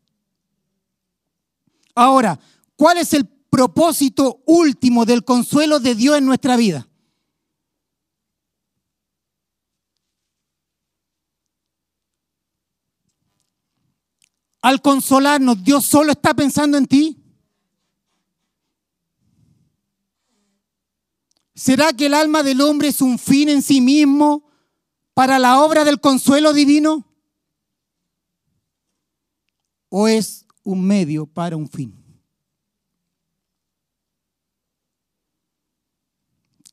Ahora, ¿cuál es el propósito último del consuelo de Dios en nuestra vida? Al consolarnos, Dios solo está pensando en ti. ¿Será que el alma del hombre es un fin en sí mismo para la obra del consuelo divino? o es un medio para un fin?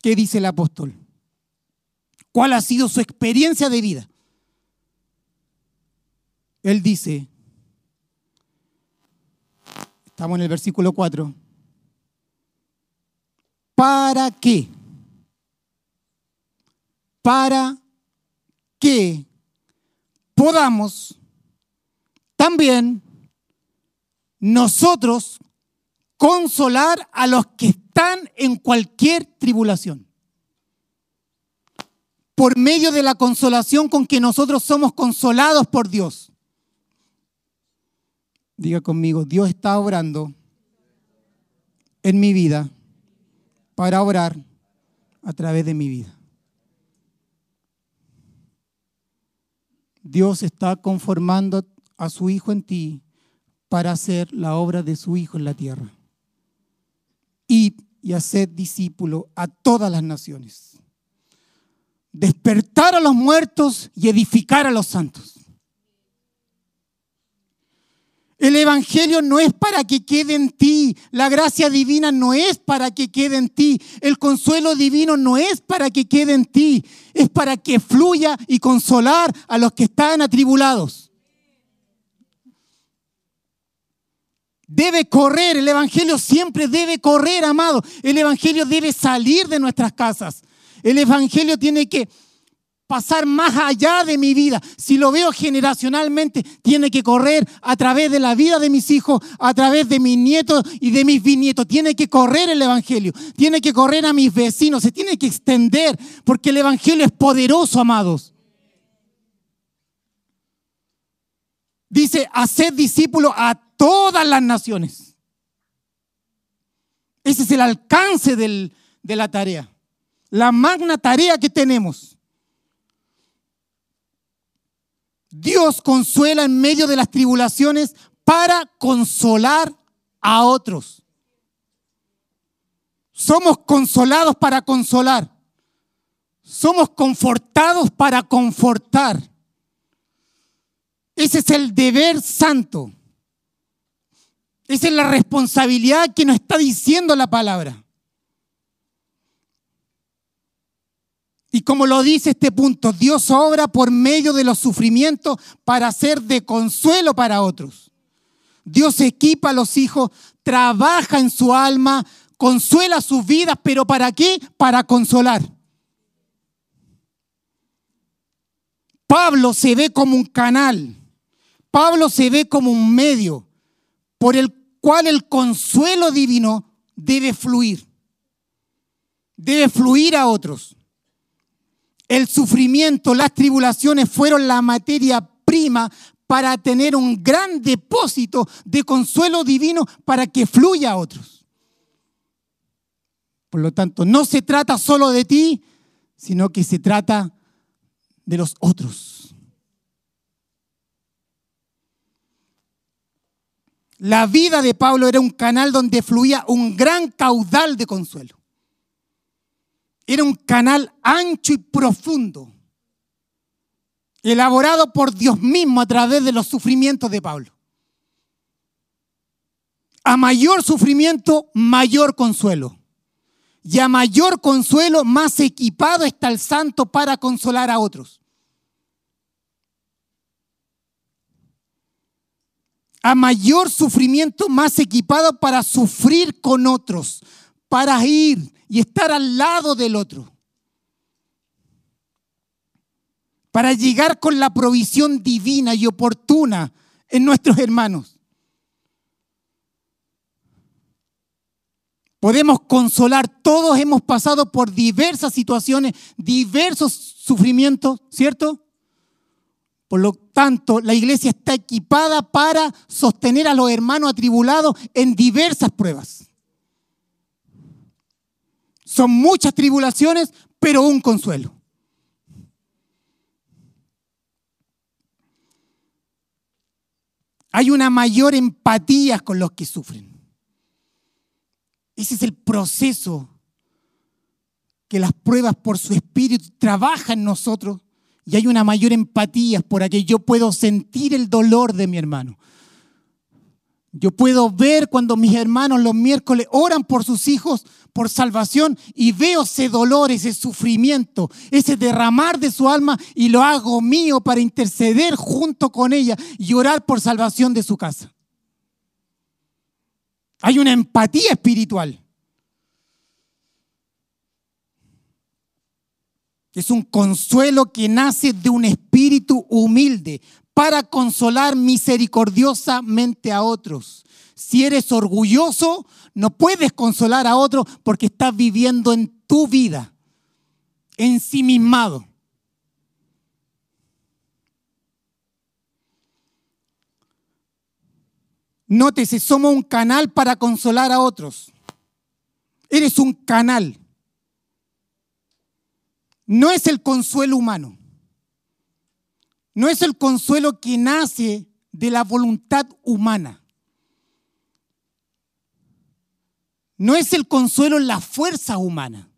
¿Qué dice el apóstol? ¿Cuál ha sido su experiencia de vida? Él dice, estamos en el versículo 4, ¿para qué? Para que podamos también nosotros consolar a los que están en cualquier tribulación. Por medio de la consolación con que nosotros somos consolados por Dios. Diga conmigo, Dios está obrando en mi vida para obrar a través de mi vida. Dios está conformando a su Hijo en ti para hacer la obra de su Hijo en la tierra. Id y haced discípulo a todas las naciones. Despertar a los muertos y edificar a los santos. El Evangelio no es para que quede en ti. La gracia divina no es para que quede en ti. El consuelo divino no es para que quede en ti. Es para que fluya y consolar a los que están atribulados. Debe correr, el Evangelio siempre debe correr, amado. El Evangelio debe salir de nuestras casas. El Evangelio tiene que pasar más allá de mi vida. Si lo veo generacionalmente, tiene que correr a través de la vida de mis hijos, a través de mis nietos y de mis bisnietos. Tiene que correr el Evangelio, tiene que correr a mis vecinos, se tiene que extender, porque el Evangelio es poderoso, amados. Dice, haced discípulos a todas las naciones. Ese es el alcance de la tarea, la magna tarea que tenemos. Dios consuela en medio de las tribulaciones para consolar a otros. Somos consolados para consolar. Somos confortados para confortar. Ese es el deber santo. Esa es la responsabilidad que nos está diciendo la palabra. Y como lo dice este punto, Dios obra por medio de los sufrimientos para ser de consuelo para otros. Dios equipa a los hijos, trabaja en su alma, consuela sus vidas, pero ¿para qué? Para consolar. Pablo se ve como un canal, Pablo se ve como un medio por el cual el consuelo divino debe fluir, debe fluir a otros. El sufrimiento, las tribulaciones fueron la materia prima para tener un gran depósito de consuelo divino para que fluya a otros. Por lo tanto, no se trata solo de ti, sino que se trata de los otros. La vida de Pablo era un canal donde fluía un gran caudal de consuelo. Era un canal ancho y profundo, elaborado por Dios mismo a través de los sufrimientos de Pablo. A mayor sufrimiento, mayor consuelo. Y a mayor consuelo, más equipado está el santo para consolar a otros. A mayor sufrimiento, más equipado para sufrir con otros, para ir y estar al lado del otro. Para llegar con la provisión divina y oportuna en nuestros hermanos. Podemos consolar, todos hemos pasado por diversas situaciones, diversos sufrimientos, ¿cierto? Por lo tanto, la iglesia está equipada para sostener a los hermanos atribulados en diversas pruebas. Son muchas tribulaciones, pero un consuelo. Hay una mayor empatía con los que sufren. Ese es el proceso que las pruebas por su espíritu trabajan en nosotros y hay una mayor empatía por aquello. Yo puedo sentir el dolor de mi hermano. Yo puedo ver cuando mis hermanos los miércoles oran por sus hijos por salvación y veo ese dolor, ese sufrimiento, ese derramar de su alma y lo hago mío para interceder junto con ella y orar por salvación de su casa. Hay una empatía espiritual. Es un consuelo que nace de un espíritu humilde para consolar misericordiosamente a otros. Si eres orgulloso, no puedes consolar a otro porque estás viviendo en tu vida, ensimismado. Nótese, somos un canal para consolar a otros. Eres un canal. No es el consuelo humano. No es el consuelo que nace de la voluntad humana. No es el consuelo en la fuerza humana.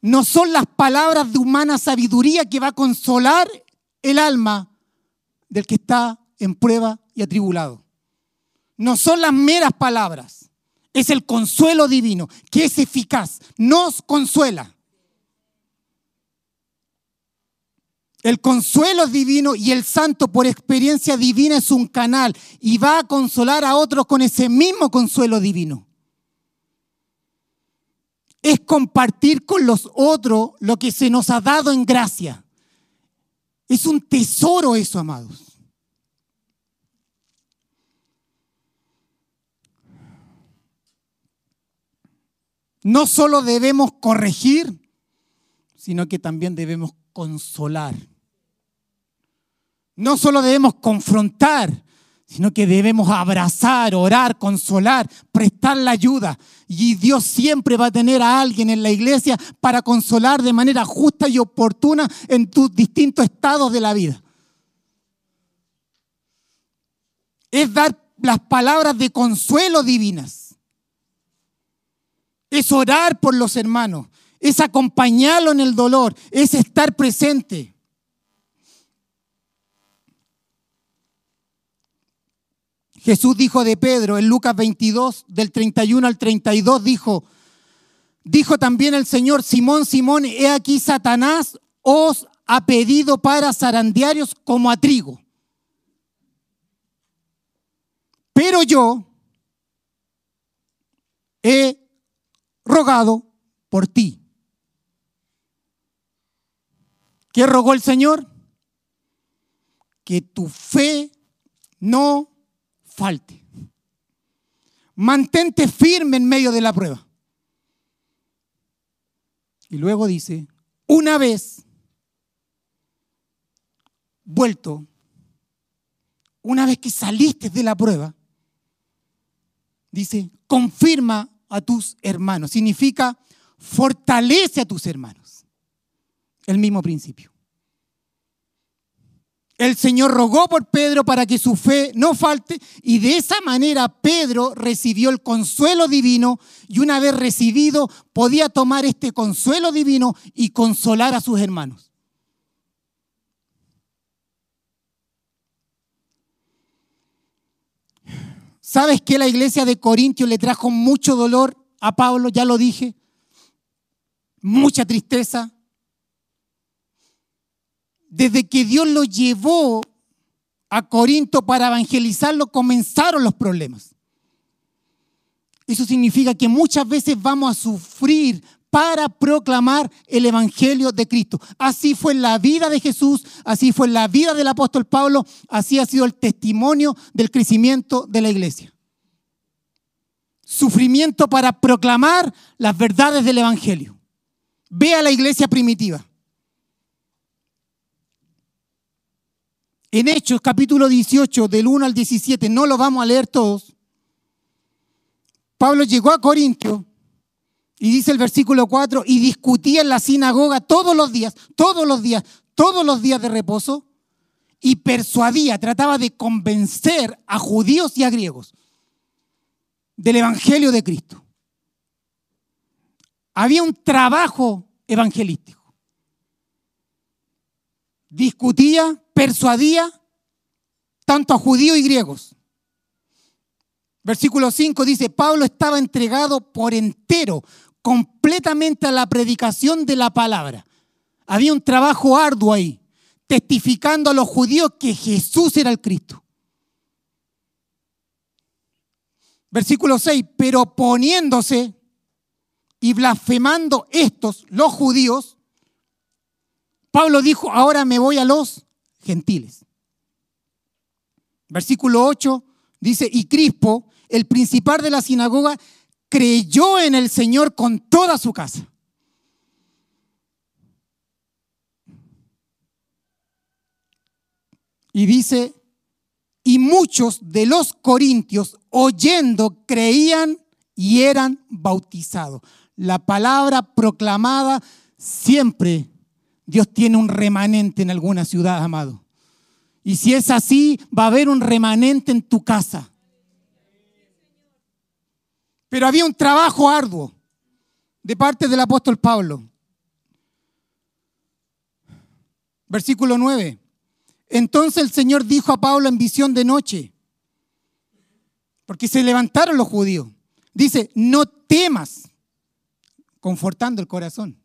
No son las palabras de humana sabiduría que va a consolar el alma del que está en prueba y atribulado. No son las meras palabras, es el consuelo divino que es eficaz, nos consuela. El consuelo divino y el santo por experiencia divina es un canal y va a consolar a otros con ese mismo consuelo divino. Es compartir con los otros lo que se nos ha dado en gracia. Es un tesoro eso, amados. no solo debemos corregir, sino que también debemos consolar. No solo debemos confrontar, sino que debemos abrazar, orar, consolar, prestar la ayuda. Y Dios siempre va a tener a alguien en la iglesia para consolar de manera justa y oportuna en tus distintos estados de la vida. Es dar las palabras de consuelo divinas. Es orar por los hermanos. Es acompañarlo en el dolor. Es estar presente. Jesús dijo de Pedro en Lucas 22, del 31 al 32, dijo, dijo también el Señor, Simón, Simón, he aquí Satanás os ha pedido para zarandearios como a trigo. Pero yo he rogado por ti. ¿Qué rogó el Señor? Que tu fe no falte. Mantente firme en medio de la prueba. Y luego dice, una vez vuelto, una vez que saliste de la prueba, dice, confirma a tus hermanos. Significa, fortalece a tus hermanos. El mismo principio. El Señor rogó por Pedro para que su fe no falte y de esa manera Pedro recibió el consuelo divino y una vez recibido podía tomar este consuelo divino y consolar a sus hermanos. ¿Sabes que la iglesia de Corintios le trajo mucho dolor a Pablo? Ya lo dije. Mucha tristeza, desde que Dios lo llevó a Corinto para evangelizarlo, comenzaron los problemas. Eso significa que muchas veces vamos a sufrir para proclamar el Evangelio de Cristo. Así fue la vida de Jesús, así fue la vida del apóstol Pablo, así ha sido el testimonio del crecimiento de la iglesia. Sufrimiento para proclamar las verdades del Evangelio. Ve a la iglesia primitiva. En Hechos capítulo 18, del 1 al 17, no lo vamos a leer todos. Pablo llegó a Corintio y dice el versículo 4, y discutía en la sinagoga todos los días, todos los días, todos los días de reposo, y persuadía, trataba de convencer a judíos y a griegos del Evangelio de Cristo. Había un trabajo evangelístico discutía, persuadía tanto a judíos y griegos. Versículo 5 dice, Pablo estaba entregado por entero, completamente a la predicación de la palabra. Había un trabajo arduo ahí, testificando a los judíos que Jesús era el Cristo. Versículo 6, pero poniéndose y blasfemando estos, los judíos, Pablo dijo, ahora me voy a los gentiles. Versículo 8 dice, y Crispo, el principal de la sinagoga, creyó en el Señor con toda su casa. Y dice, y muchos de los corintios oyendo creían y eran bautizados. La palabra proclamada siempre Dios tiene un remanente en alguna ciudad, amado. Y si es así, va a haber un remanente en tu casa. Pero había un trabajo arduo de parte del apóstol Pablo. Versículo 9. Entonces el Señor dijo a Pablo en visión de noche, porque se levantaron los judíos. Dice, no temas, confortando el corazón.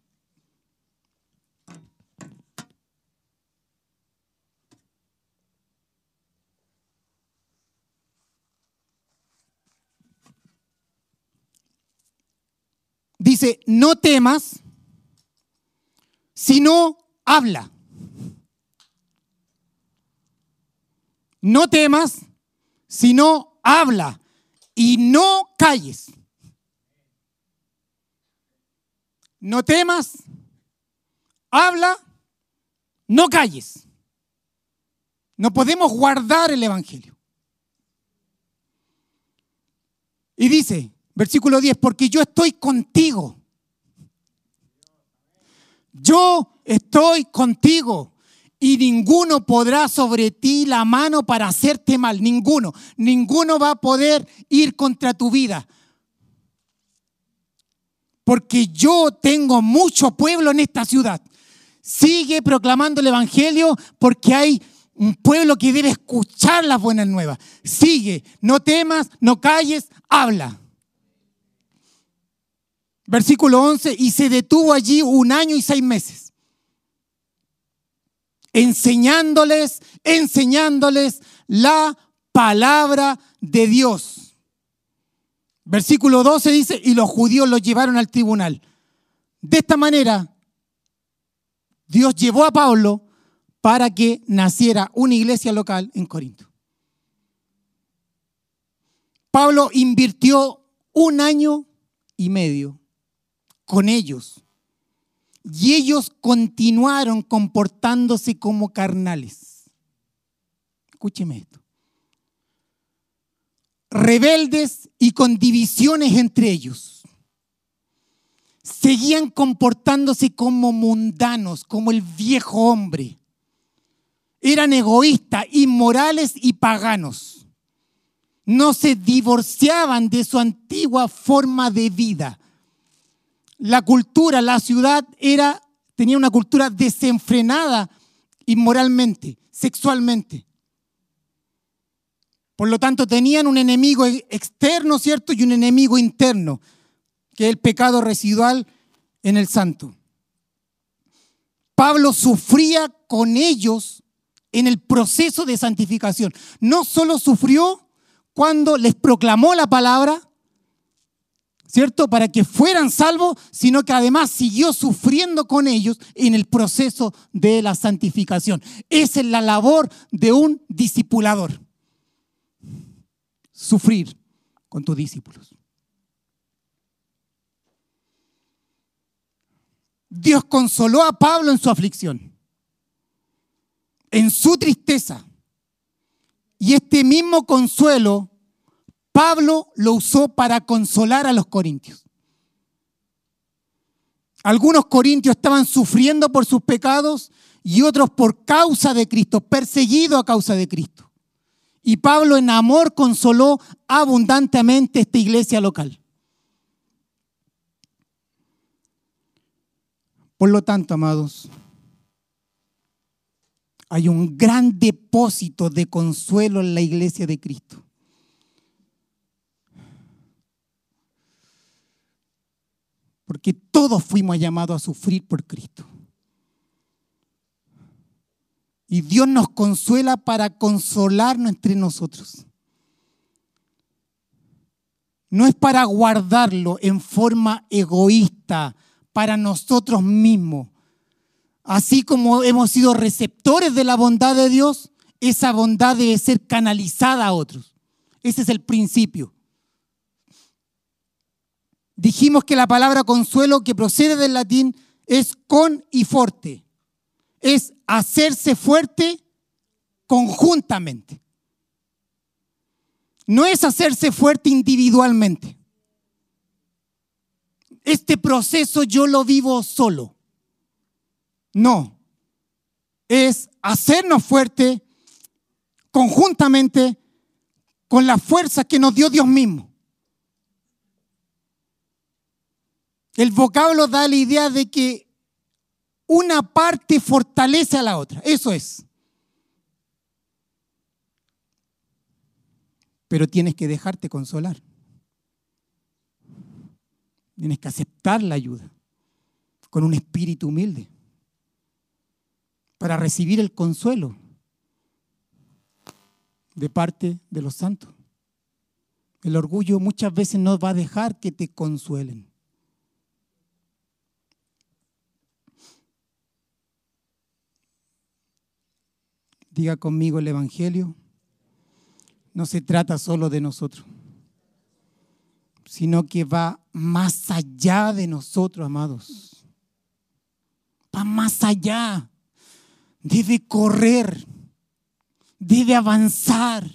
Dice, no temas, sino habla. No temas, sino habla y no calles. No temas, habla, no calles. No podemos guardar el Evangelio. Y dice, versículo 10, porque yo estoy contigo. Yo estoy contigo y ninguno podrá sobre ti la mano para hacerte mal. Ninguno. Ninguno va a poder ir contra tu vida. Porque yo tengo mucho pueblo en esta ciudad. Sigue proclamando el Evangelio porque hay un pueblo que debe escuchar las buenas nuevas. Sigue, no temas, no calles, habla. Versículo 11, y se detuvo allí un año y seis meses enseñándoles, enseñándoles la palabra de Dios. Versículo 12 dice, y los judíos los llevaron al tribunal. De esta manera, Dios llevó a Pablo para que naciera una iglesia local en Corinto. Pablo invirtió un año y medio con ellos y ellos continuaron comportándose como carnales. Escúcheme esto. Rebeldes y con divisiones entre ellos. Seguían comportándose como mundanos, como el viejo hombre. Eran egoístas, inmorales y paganos. No se divorciaban de su antigua forma de vida la cultura, la ciudad era, tenía una cultura desenfrenada inmoralmente, sexualmente. Por lo tanto, tenían un enemigo externo, ¿cierto? Y un enemigo interno, que es el pecado residual en el santo. Pablo sufría con ellos en el proceso de santificación. No solo sufrió cuando les proclamó la palabra, ¿cierto? Para que fueran salvos, sino que además siguió sufriendo con ellos en el proceso de la santificación. Esa es la labor de un discipulador. Sufrir con tus discípulos. Dios consoló a Pablo en su aflicción, en su tristeza. Y este mismo consuelo Pablo lo usó para consolar a los corintios. Algunos corintios estaban sufriendo por sus pecados y otros por causa de Cristo, perseguidos a causa de Cristo. Y Pablo en amor consoló abundantemente esta iglesia local. Por lo tanto, amados, hay un gran depósito de consuelo en la iglesia de Cristo. Porque todos fuimos llamados a sufrir por Cristo. Y Dios nos consuela para consolarnos entre nosotros. No es para guardarlo en forma egoísta para nosotros mismos. Así como hemos sido receptores de la bondad de Dios, esa bondad debe ser canalizada a otros. Ese es el principio. Dijimos que la palabra consuelo que procede del latín es con y forte. Es hacerse fuerte conjuntamente. No es hacerse fuerte individualmente. Este proceso yo lo vivo solo. No. Es hacernos fuerte conjuntamente con la fuerza que nos dio Dios mismo. El vocablo da la idea de que una parte fortalece a la otra. Eso es. Pero tienes que dejarte consolar. Tienes que aceptar la ayuda con un espíritu humilde para recibir el consuelo de parte de los santos. El orgullo muchas veces no va a dejar que te consuelen. Diga conmigo el Evangelio. No se trata solo de nosotros, sino que va más allá de nosotros, amados. Va más allá. Debe correr, debe avanzar.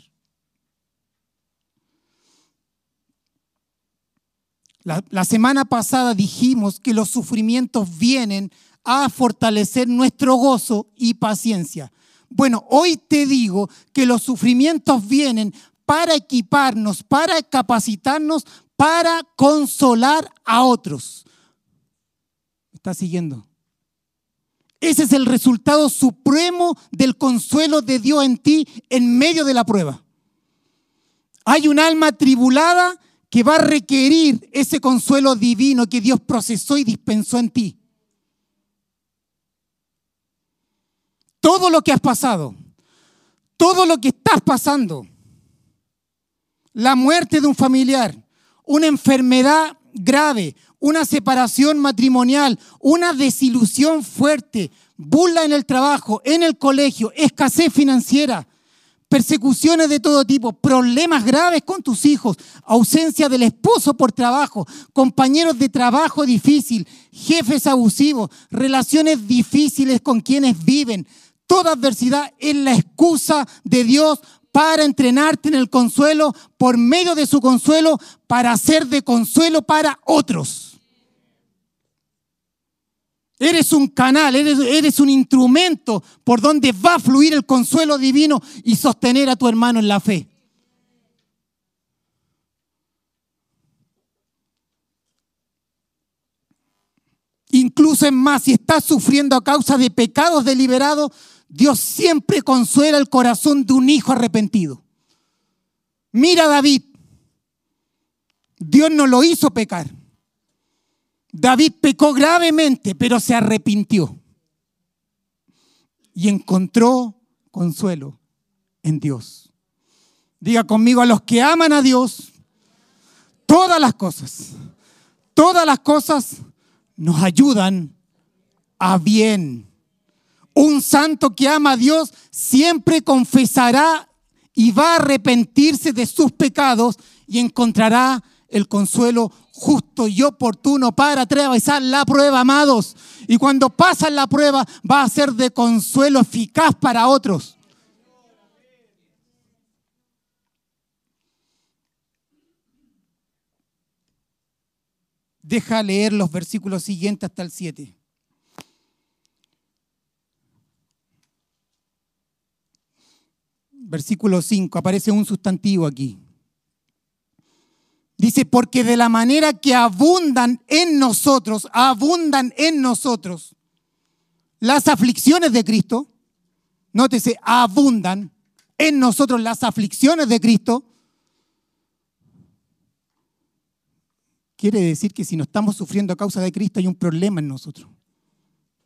La, semana pasada dijimos que los sufrimientos vienen a fortalecer nuestro gozo y paciencia. Bueno, hoy te digo que los sufrimientos vienen para equiparnos, para capacitarnos, para consolar a otros. ¿Me estás siguiendo? Ese es el resultado supremo del consuelo de Dios en ti en medio de la prueba. Hay un alma tribulada que va a requerir ese consuelo divino que Dios procesó y dispensó en ti. Todo lo que has pasado, todo lo que estás pasando, la muerte de un familiar, una enfermedad grave, una separación matrimonial, una desilusión fuerte, burla en el trabajo, en el colegio, escasez financiera, persecuciones de todo tipo, problemas graves con tus hijos, ausencia del esposo por trabajo, compañeros de trabajo difícil, jefes abusivos, relaciones difíciles con quienes viven. Toda adversidad es la excusa de Dios para entrenarte en el consuelo, por medio de su consuelo, para ser de consuelo para otros. Eres un canal, eres, un instrumento por donde va a fluir el consuelo divino y sostener a tu hermano en la fe. Incluso en más, si estás sufriendo a causa de pecados deliberados, Dios siempre consuela el corazón de un hijo arrepentido. Mira a David. Dios no lo hizo pecar. David pecó gravemente, pero se arrepintió y encontró consuelo en Dios. Diga conmigo, a los que aman a Dios, todas las cosas, todas las cosas nos ayudan a bien. Un santo que ama a Dios siempre confesará y va a arrepentirse de sus pecados y encontrará el consuelo justo y oportuno para atravesar la prueba, amados. Y cuando pasan la prueba va a ser de consuelo eficaz para otros. Deja leer los versículos siguientes hasta el 7. Versículo 5, aparece un sustantivo aquí. Dice, porque de la manera que abundan en nosotros, abundan en nosotros las aflicciones de Cristo, nótese, abundan en nosotros las aflicciones de Cristo, quiere decir que si no estamos sufriendo a causa de Cristo hay un problema en nosotros.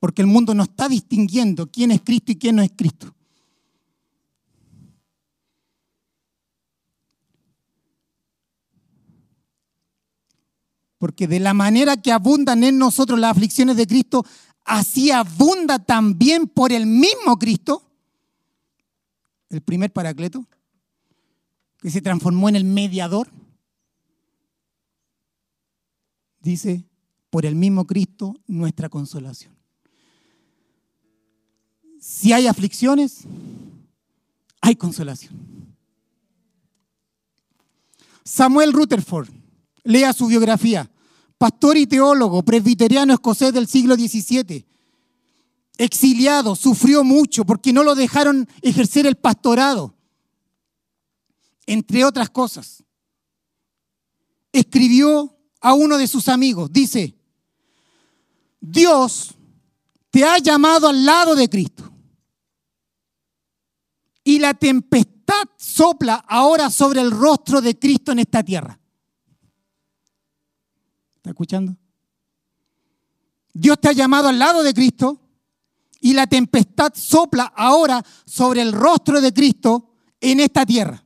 Porque el mundo no está distinguiendo quién es Cristo y quién no es Cristo. Porque de la manera que abundan en nosotros las aflicciones de Cristo, así abunda también por el mismo Cristo, el primer paracleto, que se transformó en el mediador. Dice, por el mismo Cristo, nuestra consolación. Si hay aflicciones, hay consolación. Samuel Rutherford Lea su biografía. Pastor y teólogo, presbiteriano escocés del siglo XVII. Exiliado, sufrió mucho porque no lo dejaron ejercer el pastorado. Entre otras cosas. Escribió a uno de sus amigos, dice, Dios te ha llamado al lado de Cristo. Y la tempestad sopla ahora sobre el rostro de Cristo en esta tierra escuchando? Dios te ha llamado al lado de Cristo y la tempestad sopla ahora sobre el rostro de Cristo en esta tierra.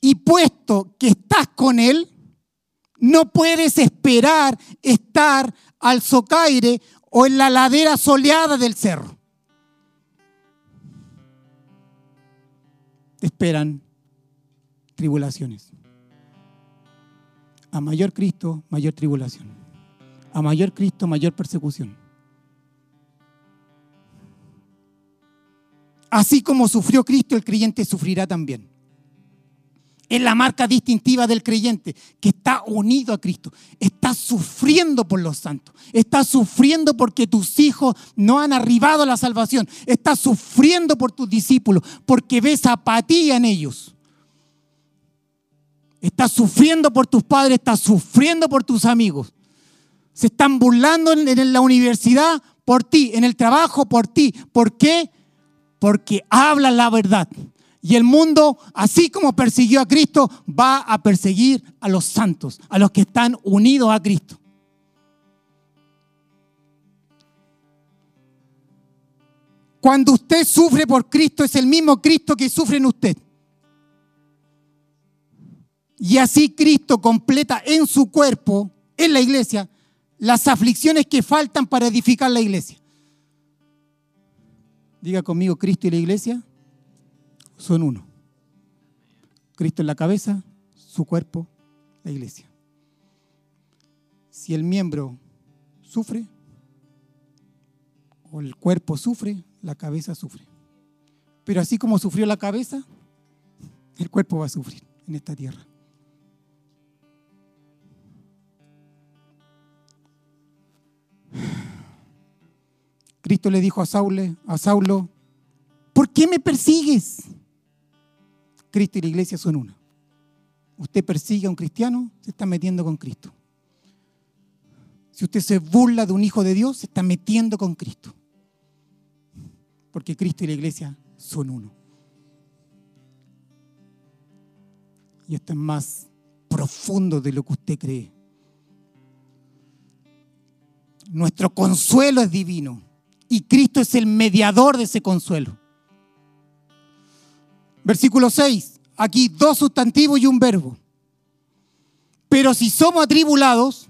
Y puesto que estás con Él, no puedes esperar estar al socaire o en la ladera soleada del cerro. Te esperan tribulaciones. A mayor Cristo, mayor tribulación. A mayor Cristo, mayor persecución. Así como sufrió Cristo, el creyente sufrirá también. Es la marca distintiva del creyente, que está unido a Cristo. Está sufriendo por los santos. Está sufriendo porque tus hijos no han arribado a la salvación. Está sufriendo por tus discípulos, porque ves apatía en ellos. Estás sufriendo por tus padres, estás sufriendo por tus amigos. Se están burlando en la universidad por ti, en el trabajo por ti. ¿Por qué? Porque hablan la verdad. Y el mundo, así como persiguió a Cristo, va a perseguir a los santos, a los que están unidos a Cristo. Cuando usted sufre por Cristo, es el mismo Cristo que sufre en usted. Y así Cristo completa en su cuerpo, en la iglesia, las aflicciones que faltan para edificar la iglesia. Diga conmigo, Cristo y la iglesia son uno. Cristo en la cabeza, su cuerpo, la iglesia. Si el miembro sufre, o el cuerpo sufre, la cabeza sufre. Pero así como sufrió la cabeza, el cuerpo va a sufrir en esta tierra. Cristo le dijo a Saulo, a Saulo, ¿por qué me persigues? Cristo y la iglesia son una. Usted persigue a un cristiano, se está metiendo con Cristo. Si usted se burla de un hijo de Dios, se está metiendo con Cristo. Porque Cristo y la iglesia son uno. Y esto es más profundo de lo que usted cree. Nuestro consuelo es divino y Cristo es el mediador de ese consuelo. Versículo 6, aquí dos sustantivos y un verbo. Pero si somos atribulados,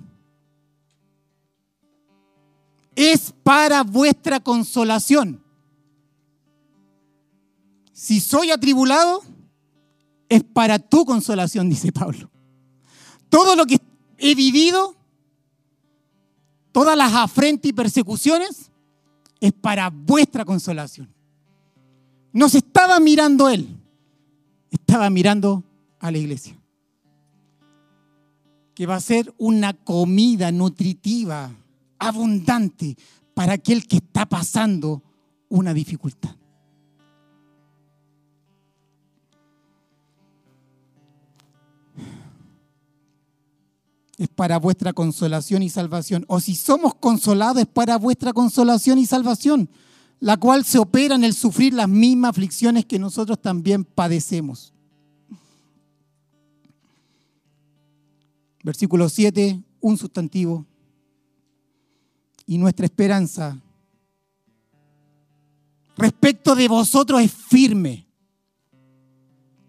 es para vuestra consolación. Si soy atribulado, es para tu consolación, dice Pablo. Todo lo que he vivido, todas las afrentas y persecuciones, es para vuestra consolación. No se estaba mirando él, estaba mirando a la iglesia. Que va a ser una comida nutritiva, abundante, para aquel que está pasando una dificultad. Es para vuestra consolación y salvación. O si somos consolados, es para vuestra consolación y salvación, la cual se opera en el sufrir las mismas aflicciones que nosotros también padecemos. Versículo 7, un sustantivo. Y nuestra esperanza respecto de vosotros es firme.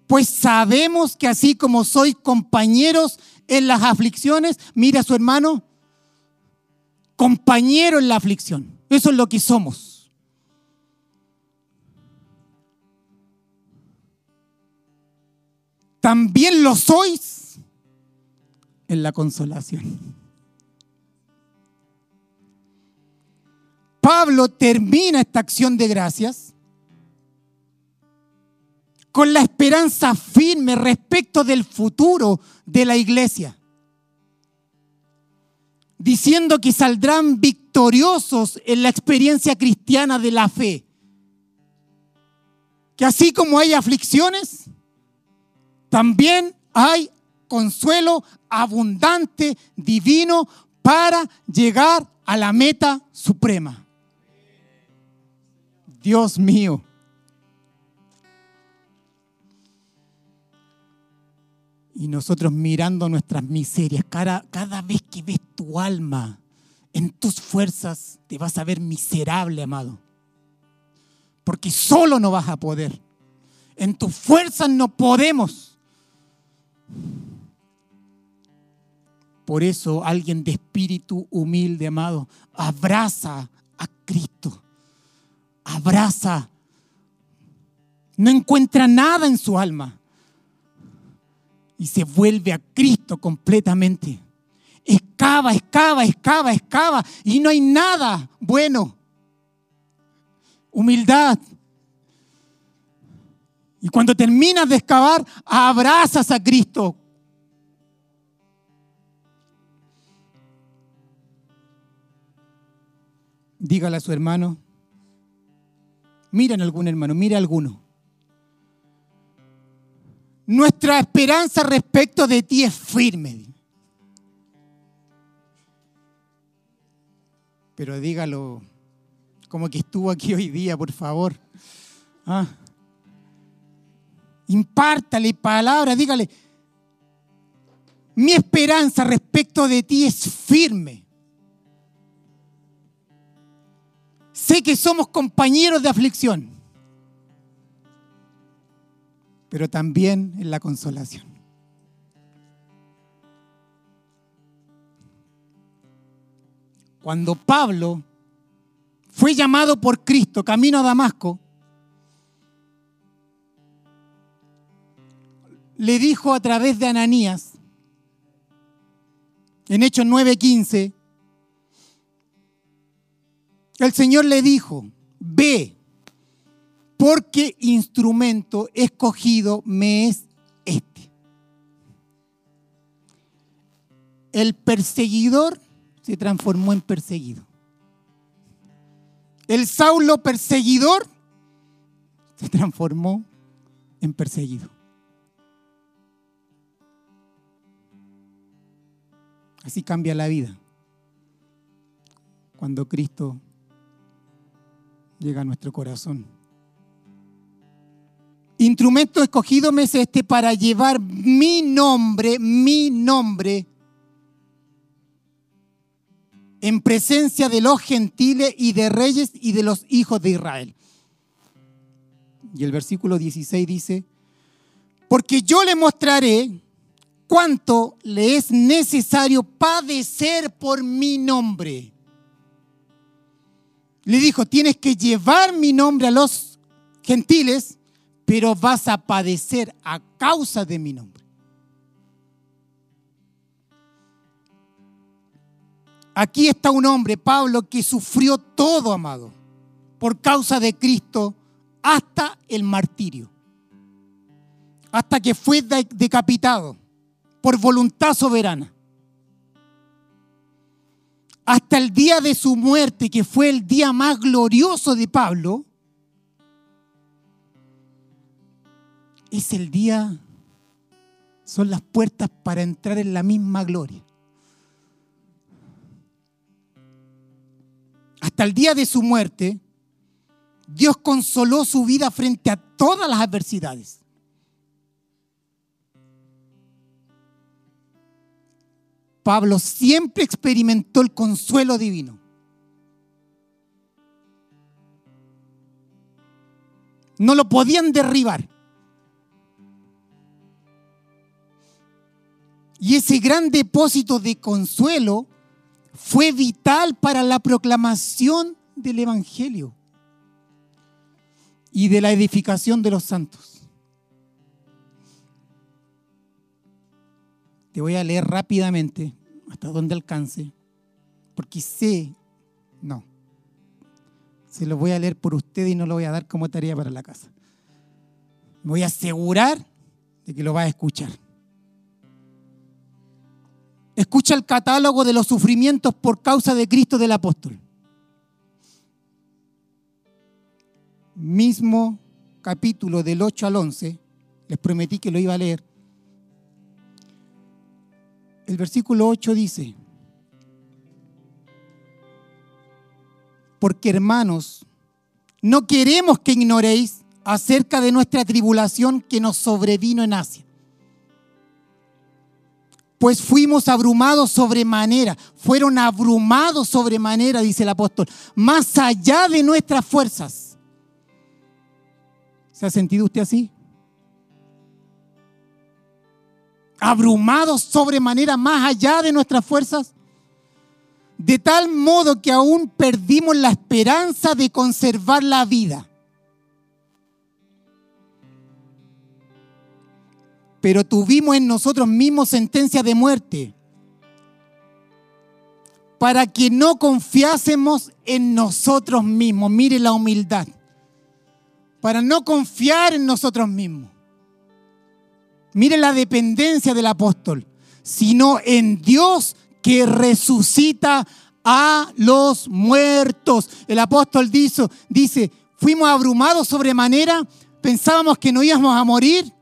Pues sabemos que así como sois compañeros en las aflicciones, mira a su hermano, compañero en la aflicción. Eso es lo que somos. También lo sois en la consolación. Pablo termina esta acción de gracias con la esperanza firme respecto del futuro de la iglesia, diciendo que saldrán victoriosos en la experiencia cristiana de la fe. Que así como hay aflicciones, también hay consuelo abundante, divino, para llegar a la meta suprema. Dios mío. Y nosotros mirando nuestras miserias, cada, cada vez que ves tu alma en tus fuerzas, te vas a ver miserable, amado. Porque solo no vas a poder. En tus fuerzas no podemos. Por eso alguien de espíritu humilde, amado, abraza a Cristo. Abraza. No encuentra nada en su alma y se vuelve a Cristo completamente. Excava, excava, excava, excava y no hay nada bueno. Humildad. Y cuando terminas de excavar, abrazas a Cristo. Dígale a su hermano, miren algún hermano, mire a alguno. Nuestra esperanza respecto de ti es firme. Pero dígalo como que estuvo aquí hoy día, por favor. Ah. Impártale palabras, dígale, mi esperanza respecto de ti es firme. Sé que somos compañeros de aflicción, pero también en la consolación. Cuando Pablo fue llamado por Cristo camino a Damasco, le dijo a través de Ananías, en Hechos 9:15, el Señor le dijo, ve, porque instrumento escogido me es este. El perseguidor se transformó en perseguido. El Saulo perseguidor se transformó en perseguido. Así cambia la vida. Cuando Cristo llega a nuestro corazón. Instrumento escogido me es este para llevar mi nombre, mi nombre, en presencia de los gentiles y de reyes y de los hijos de Israel. Y el versículo 16 dice, porque yo le mostraré cuánto le es necesario padecer por mi nombre. Le dijo, tienes que llevar mi nombre a los gentiles, pero vas a padecer a causa de mi nombre. Aquí está un hombre, Pablo, que sufrió todo, amado, por causa de Cristo, hasta el martirio, hasta que fue decapitado por voluntad soberana. Hasta el día de su muerte, que fue el día más glorioso de Pablo, es el día, son las puertas para entrar en la misma gloria. Hasta el día de su muerte, Dios consoló su vida frente a todas las adversidades. Pablo siempre experimentó el consuelo divino. No lo podían derribar. Y ese gran depósito de consuelo fue vital para la proclamación del Evangelio y de la edificación de los santos. Te voy a leer rápidamente hasta donde alcance, porque sé, no, se lo voy a leer por usted y no lo voy a dar como tarea para la casa. Me voy a asegurar de que lo va a escuchar. Escucha el catálogo de los sufrimientos por causa de Cristo del apóstol. Mismo capítulo del 8 al 11, les prometí que lo iba a leer el versículo 8 dice, porque hermanos, no queremos que ignoréis acerca de nuestra tribulación que nos sobrevino en Asia. Pues fuimos abrumados sobremanera, fueron abrumados sobremanera, dice el apóstol, más allá de nuestras fuerzas. ¿Se ha sentido usted así? abrumados sobremanera más allá de nuestras fuerzas, de tal modo que aún perdimos la esperanza de conservar la vida. Pero tuvimos en nosotros mismos sentencia de muerte para que no confiásemos en nosotros mismos. Mire la humildad. para no confiar en nosotros mismos. Mire la dependencia del apóstol, sino en Dios que resucita a los muertos. El apóstol dice, dice, fuimos abrumados sobremanera, pensábamos que no íbamos a morir.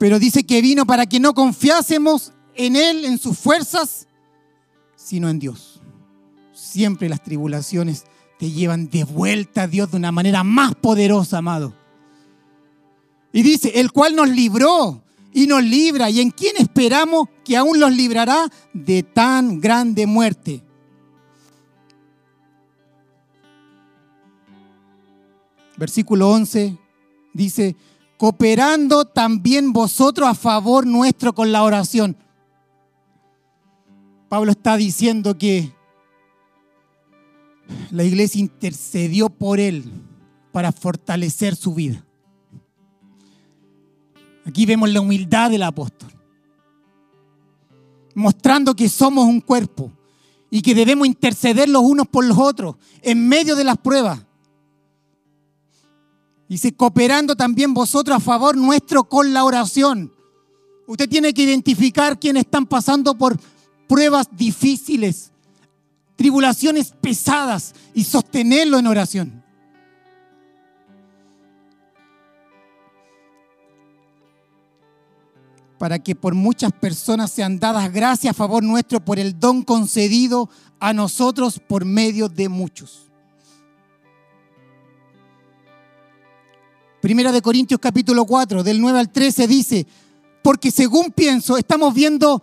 Pero dice que vino para que no confiásemos en Él, en sus fuerzas, sino en Dios. Siempre las tribulaciones te llevan de vuelta a Dios de una manera más poderosa, amado. Y dice, el cual nos libró y nos libra, y en quien esperamos que aún los librará de tan grande muerte. Versículo 11 dice, cooperando también vosotros a favor nuestro con la oración. Pablo está diciendo que la iglesia intercedió por él para fortalecer su vida. Aquí vemos la humildad del apóstol, mostrando que somos un cuerpo y que debemos interceder los unos por los otros en medio de las pruebas. Dice, cooperando también vosotros a favor nuestro con la oración. Usted tiene que identificar quienes están pasando por pruebas difíciles, tribulaciones pesadas y sostenerlo en oración. Para que por muchas personas sean dadas gracias a favor nuestro por el don concedido a nosotros por medio de muchos. Primera de Corintios capítulo 4, del 9 al 13 dice, porque según pienso, estamos viendo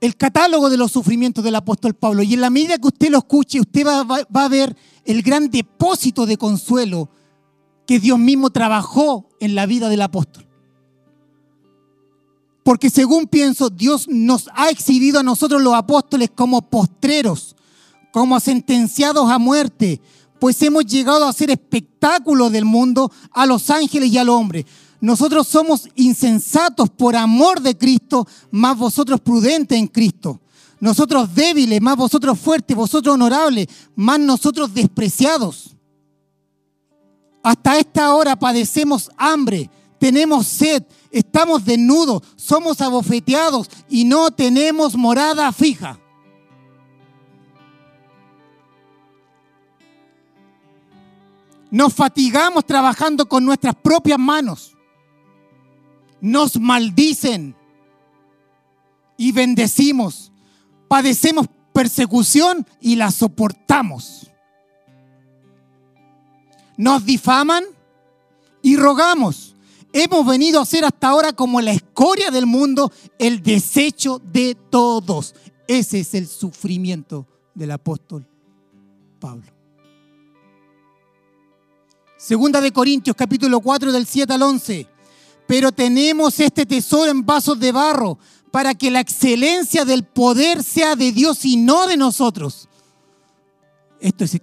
el catálogo de los sufrimientos del apóstol Pablo. Y en la medida que usted lo escuche, usted va, a ver el gran depósito de consuelo que Dios mismo trabajó en la vida del apóstol. Porque según pienso, Dios nos ha exhibido a nosotros los apóstoles como postreros, como sentenciados a muerte, pues hemos llegado a ser espectáculo del mundo a los ángeles y al hombre. Nosotros somos insensatos por amor de Cristo, más vosotros prudentes en Cristo. Nosotros débiles, más vosotros fuertes, vosotros honorables, más nosotros despreciados. Hasta esta hora padecemos hambre, tenemos sed, estamos desnudos, somos abofeteados y no tenemos morada fija. Nos fatigamos trabajando con nuestras propias manos nos maldicen y bendecimos. Padecemos persecución y la soportamos. Nos difaman y rogamos. Hemos venido a ser hasta ahora como la escoria del mundo, el desecho de todos. Ese es el sufrimiento del apóstol Pablo. Segunda de Corintios capítulo 4 del 7 al 11 pero tenemos este tesoro en vasos de barro para que la excelencia del poder sea de Dios y no de nosotros. Esto es,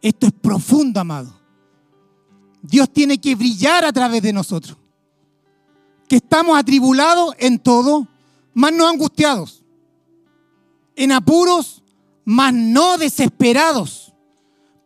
esto es profundo, amado. Dios tiene que brillar a través de nosotros. Que estamos atribulados en todo, más no angustiados. En apuros, más no desesperados.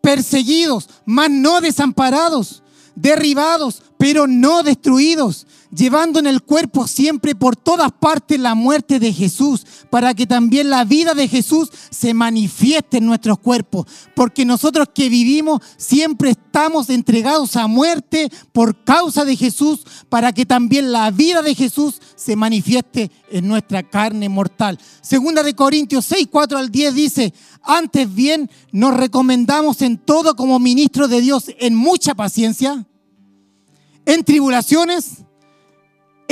Perseguidos, más no desamparados. Derribados, pero no destruidos, llevando en el cuerpo siempre por todas partes la muerte de Jesús, para que también la vida de Jesús se manifieste en nuestros cuerpos, porque nosotros que vivimos siempre estamos entregados a muerte por causa de Jesús, para que también la vida de Jesús se manifieste en nuestra carne mortal. Segunda de Corintios 6, 4 al 10 dice, antes bien nos recomendamos en todo como ministro de Dios en mucha paciencia en tribulaciones,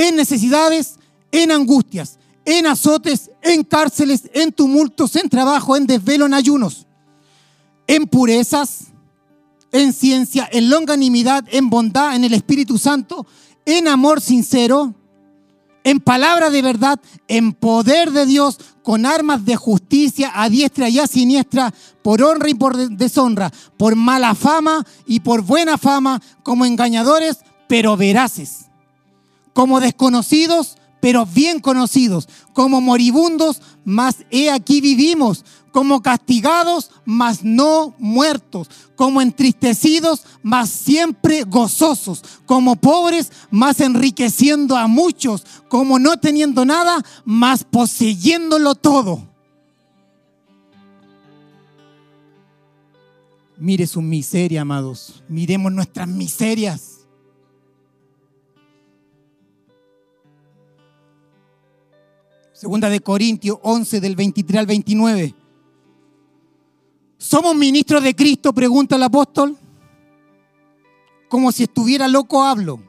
en necesidades, en angustias, en azotes, en cárceles, en tumultos, en trabajo, en desvelo, en ayunos, en purezas, en ciencia, en longanimidad, en bondad, en el Espíritu Santo, en amor sincero, en palabra de verdad, en poder de Dios, con armas de justicia a diestra y a siniestra, por honra y por deshonra, por mala fama y por buena fama, como engañadores, pero veraces, como desconocidos, pero bien conocidos, como moribundos, mas he aquí vivimos, como castigados, mas no muertos, como entristecidos, mas siempre gozosos, como pobres, mas enriqueciendo a muchos, como no teniendo nada, mas poseyéndolo todo. Mire su miseria, amados. Miremos nuestras miserias. Segunda de Corintios 11 del 23 al 29. ¿Somos ministros de Cristo? Pregunta el apóstol. Como si estuviera loco hablo.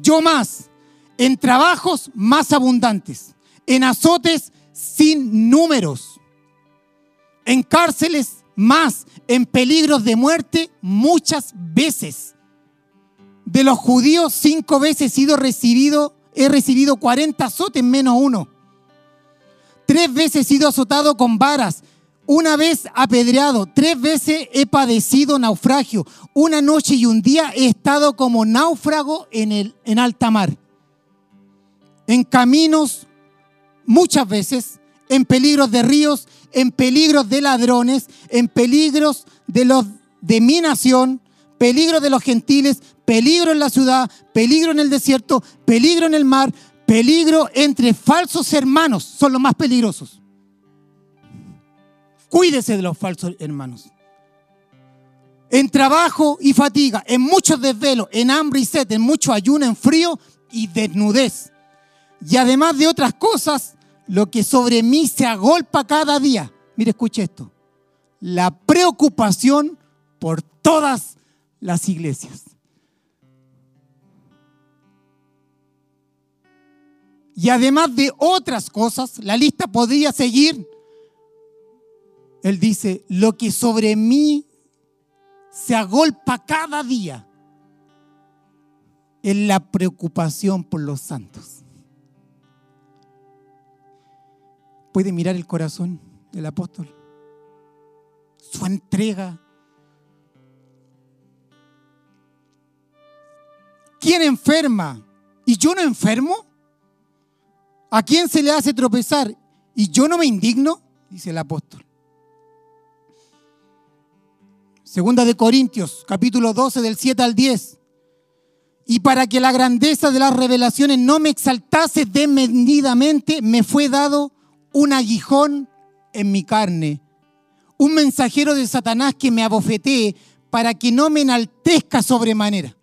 Yo más, en trabajos más abundantes, en azotes sin números, en cárceles más, en peligros de muerte muchas veces. De los judíos cinco veces he sido recibido, he recibido 40 azotes menos uno. Tres veces he sido azotado con varas una vez apedreado, tres veces he padecido naufragio. Una noche y un día he estado como náufrago en, el, en alta mar. En caminos, muchas veces, en peligros de ríos, en peligros de ladrones, en peligros de los de mi nación, peligro de los gentiles, peligro en la ciudad, peligro en el desierto, peligro en el mar, peligro entre falsos hermanos, son los más peligrosos. Cuídese de los falsos hermanos. En trabajo y fatiga, en muchos desvelos, en hambre y sed, en mucho ayuno, en frío y desnudez. Y además de otras cosas, lo que sobre mí se agolpa cada día. Mire, escuche esto. La preocupación por todas las iglesias. Y además de otras cosas, la lista podría seguir él dice, lo que sobre mí se agolpa cada día es la preocupación por los santos. Puede mirar el corazón del apóstol, su entrega. ¿Quién enferma y yo no enfermo? ¿A quién se le hace tropezar y yo no me indigno? Dice el apóstol. Segunda de Corintios, capítulo 12, del 7 al 10. Y para que la grandeza de las revelaciones no me exaltase desmedidamente, me fue dado un aguijón en mi carne, un mensajero de Satanás que me abofetee para que no me enaltezca sobremanera.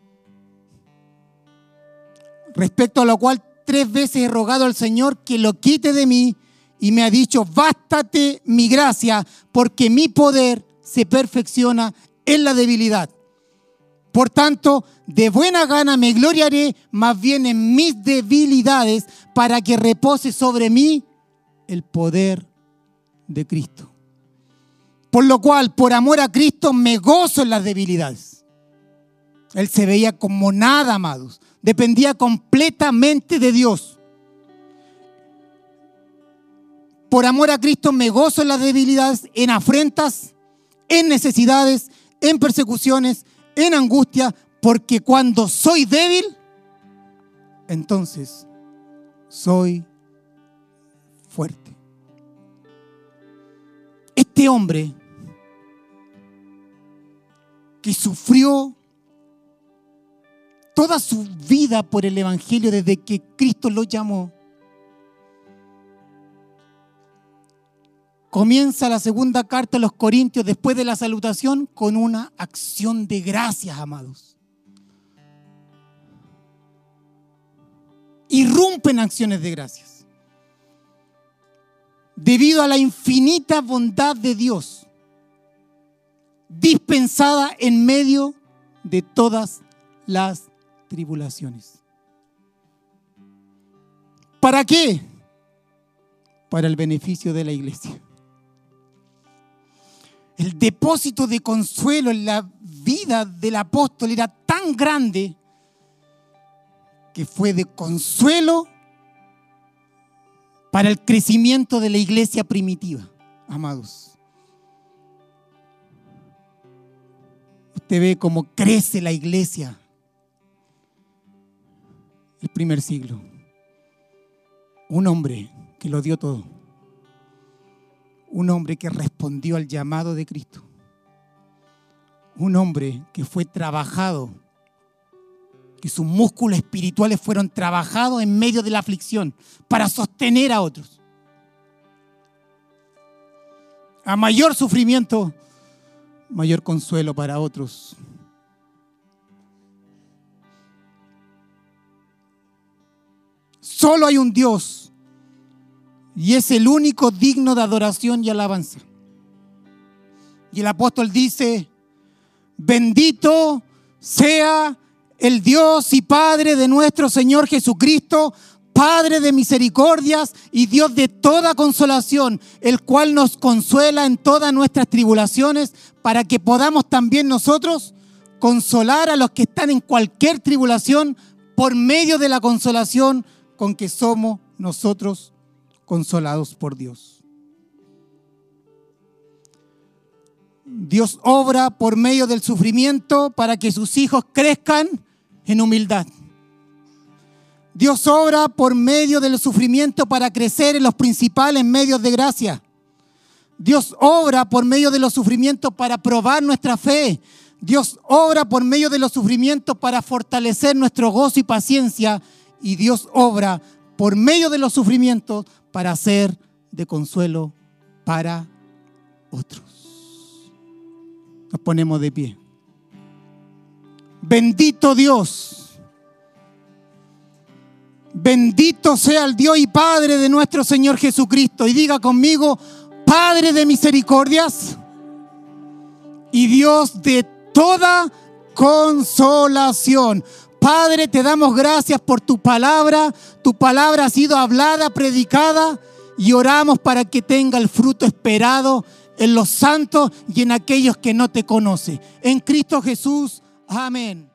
Respecto a lo cual tres veces he rogado al Señor que lo quite de mí y me ha dicho, bástate mi gracia, porque mi poder se perfecciona en la debilidad. Por tanto, de buena gana me gloriaré más bien en mis debilidades para que repose sobre mí el poder de Cristo. Por lo cual, por amor a Cristo, me gozo en las debilidades. Él se veía como nada, amados. Dependía completamente de Dios. Por amor a Cristo me gozo en las debilidades, en afrentas, en necesidades, en persecuciones, en angustia, porque cuando soy débil, entonces soy fuerte. Este hombre que sufrió toda su vida por el Evangelio desde que Cristo lo llamó, Comienza la segunda carta a los Corintios después de la salutación con una acción de gracias, amados. Irrumpen acciones de gracias. Debido a la infinita bondad de Dios, dispensada en medio de todas las tribulaciones. ¿Para qué? Para el beneficio de la iglesia el depósito de consuelo en la vida del apóstol era tan grande que fue de consuelo para el crecimiento de la iglesia primitiva, amados. Usted ve cómo crece la iglesia el primer siglo. Un hombre que lo dio todo. Un hombre que respondió al llamado de Cristo. Un hombre que fue trabajado, que sus músculos espirituales fueron trabajados en medio de la aflicción para sostener a otros. A mayor sufrimiento, mayor consuelo para otros. Solo hay un Dios y es el único digno de adoración y alabanza. Y el apóstol dice, bendito sea el Dios y Padre de nuestro Señor Jesucristo, Padre de misericordias y Dios de toda consolación, el cual nos consuela en todas nuestras tribulaciones, para que podamos también nosotros consolar a los que están en cualquier tribulación por medio de la consolación con que somos nosotros consolados por Dios. Dios obra por medio del sufrimiento para que sus hijos crezcan en humildad. Dios obra por medio del sufrimiento para crecer en los principales medios de gracia. Dios obra por medio de los sufrimientos para probar nuestra fe. Dios obra por medio de los sufrimientos para fortalecer nuestro gozo y paciencia y Dios obra por medio de los sufrimientos para ser de consuelo para otros. Nos ponemos de pie. Bendito Dios. Bendito sea el Dios y Padre de nuestro Señor Jesucristo. Y diga conmigo, Padre de misericordias y Dios de toda consolación. Padre, te damos gracias por tu palabra. Tu palabra ha sido hablada, predicada y oramos para que tenga el fruto esperado en los santos y en aquellos que no te conocen. En Cristo Jesús. Amén.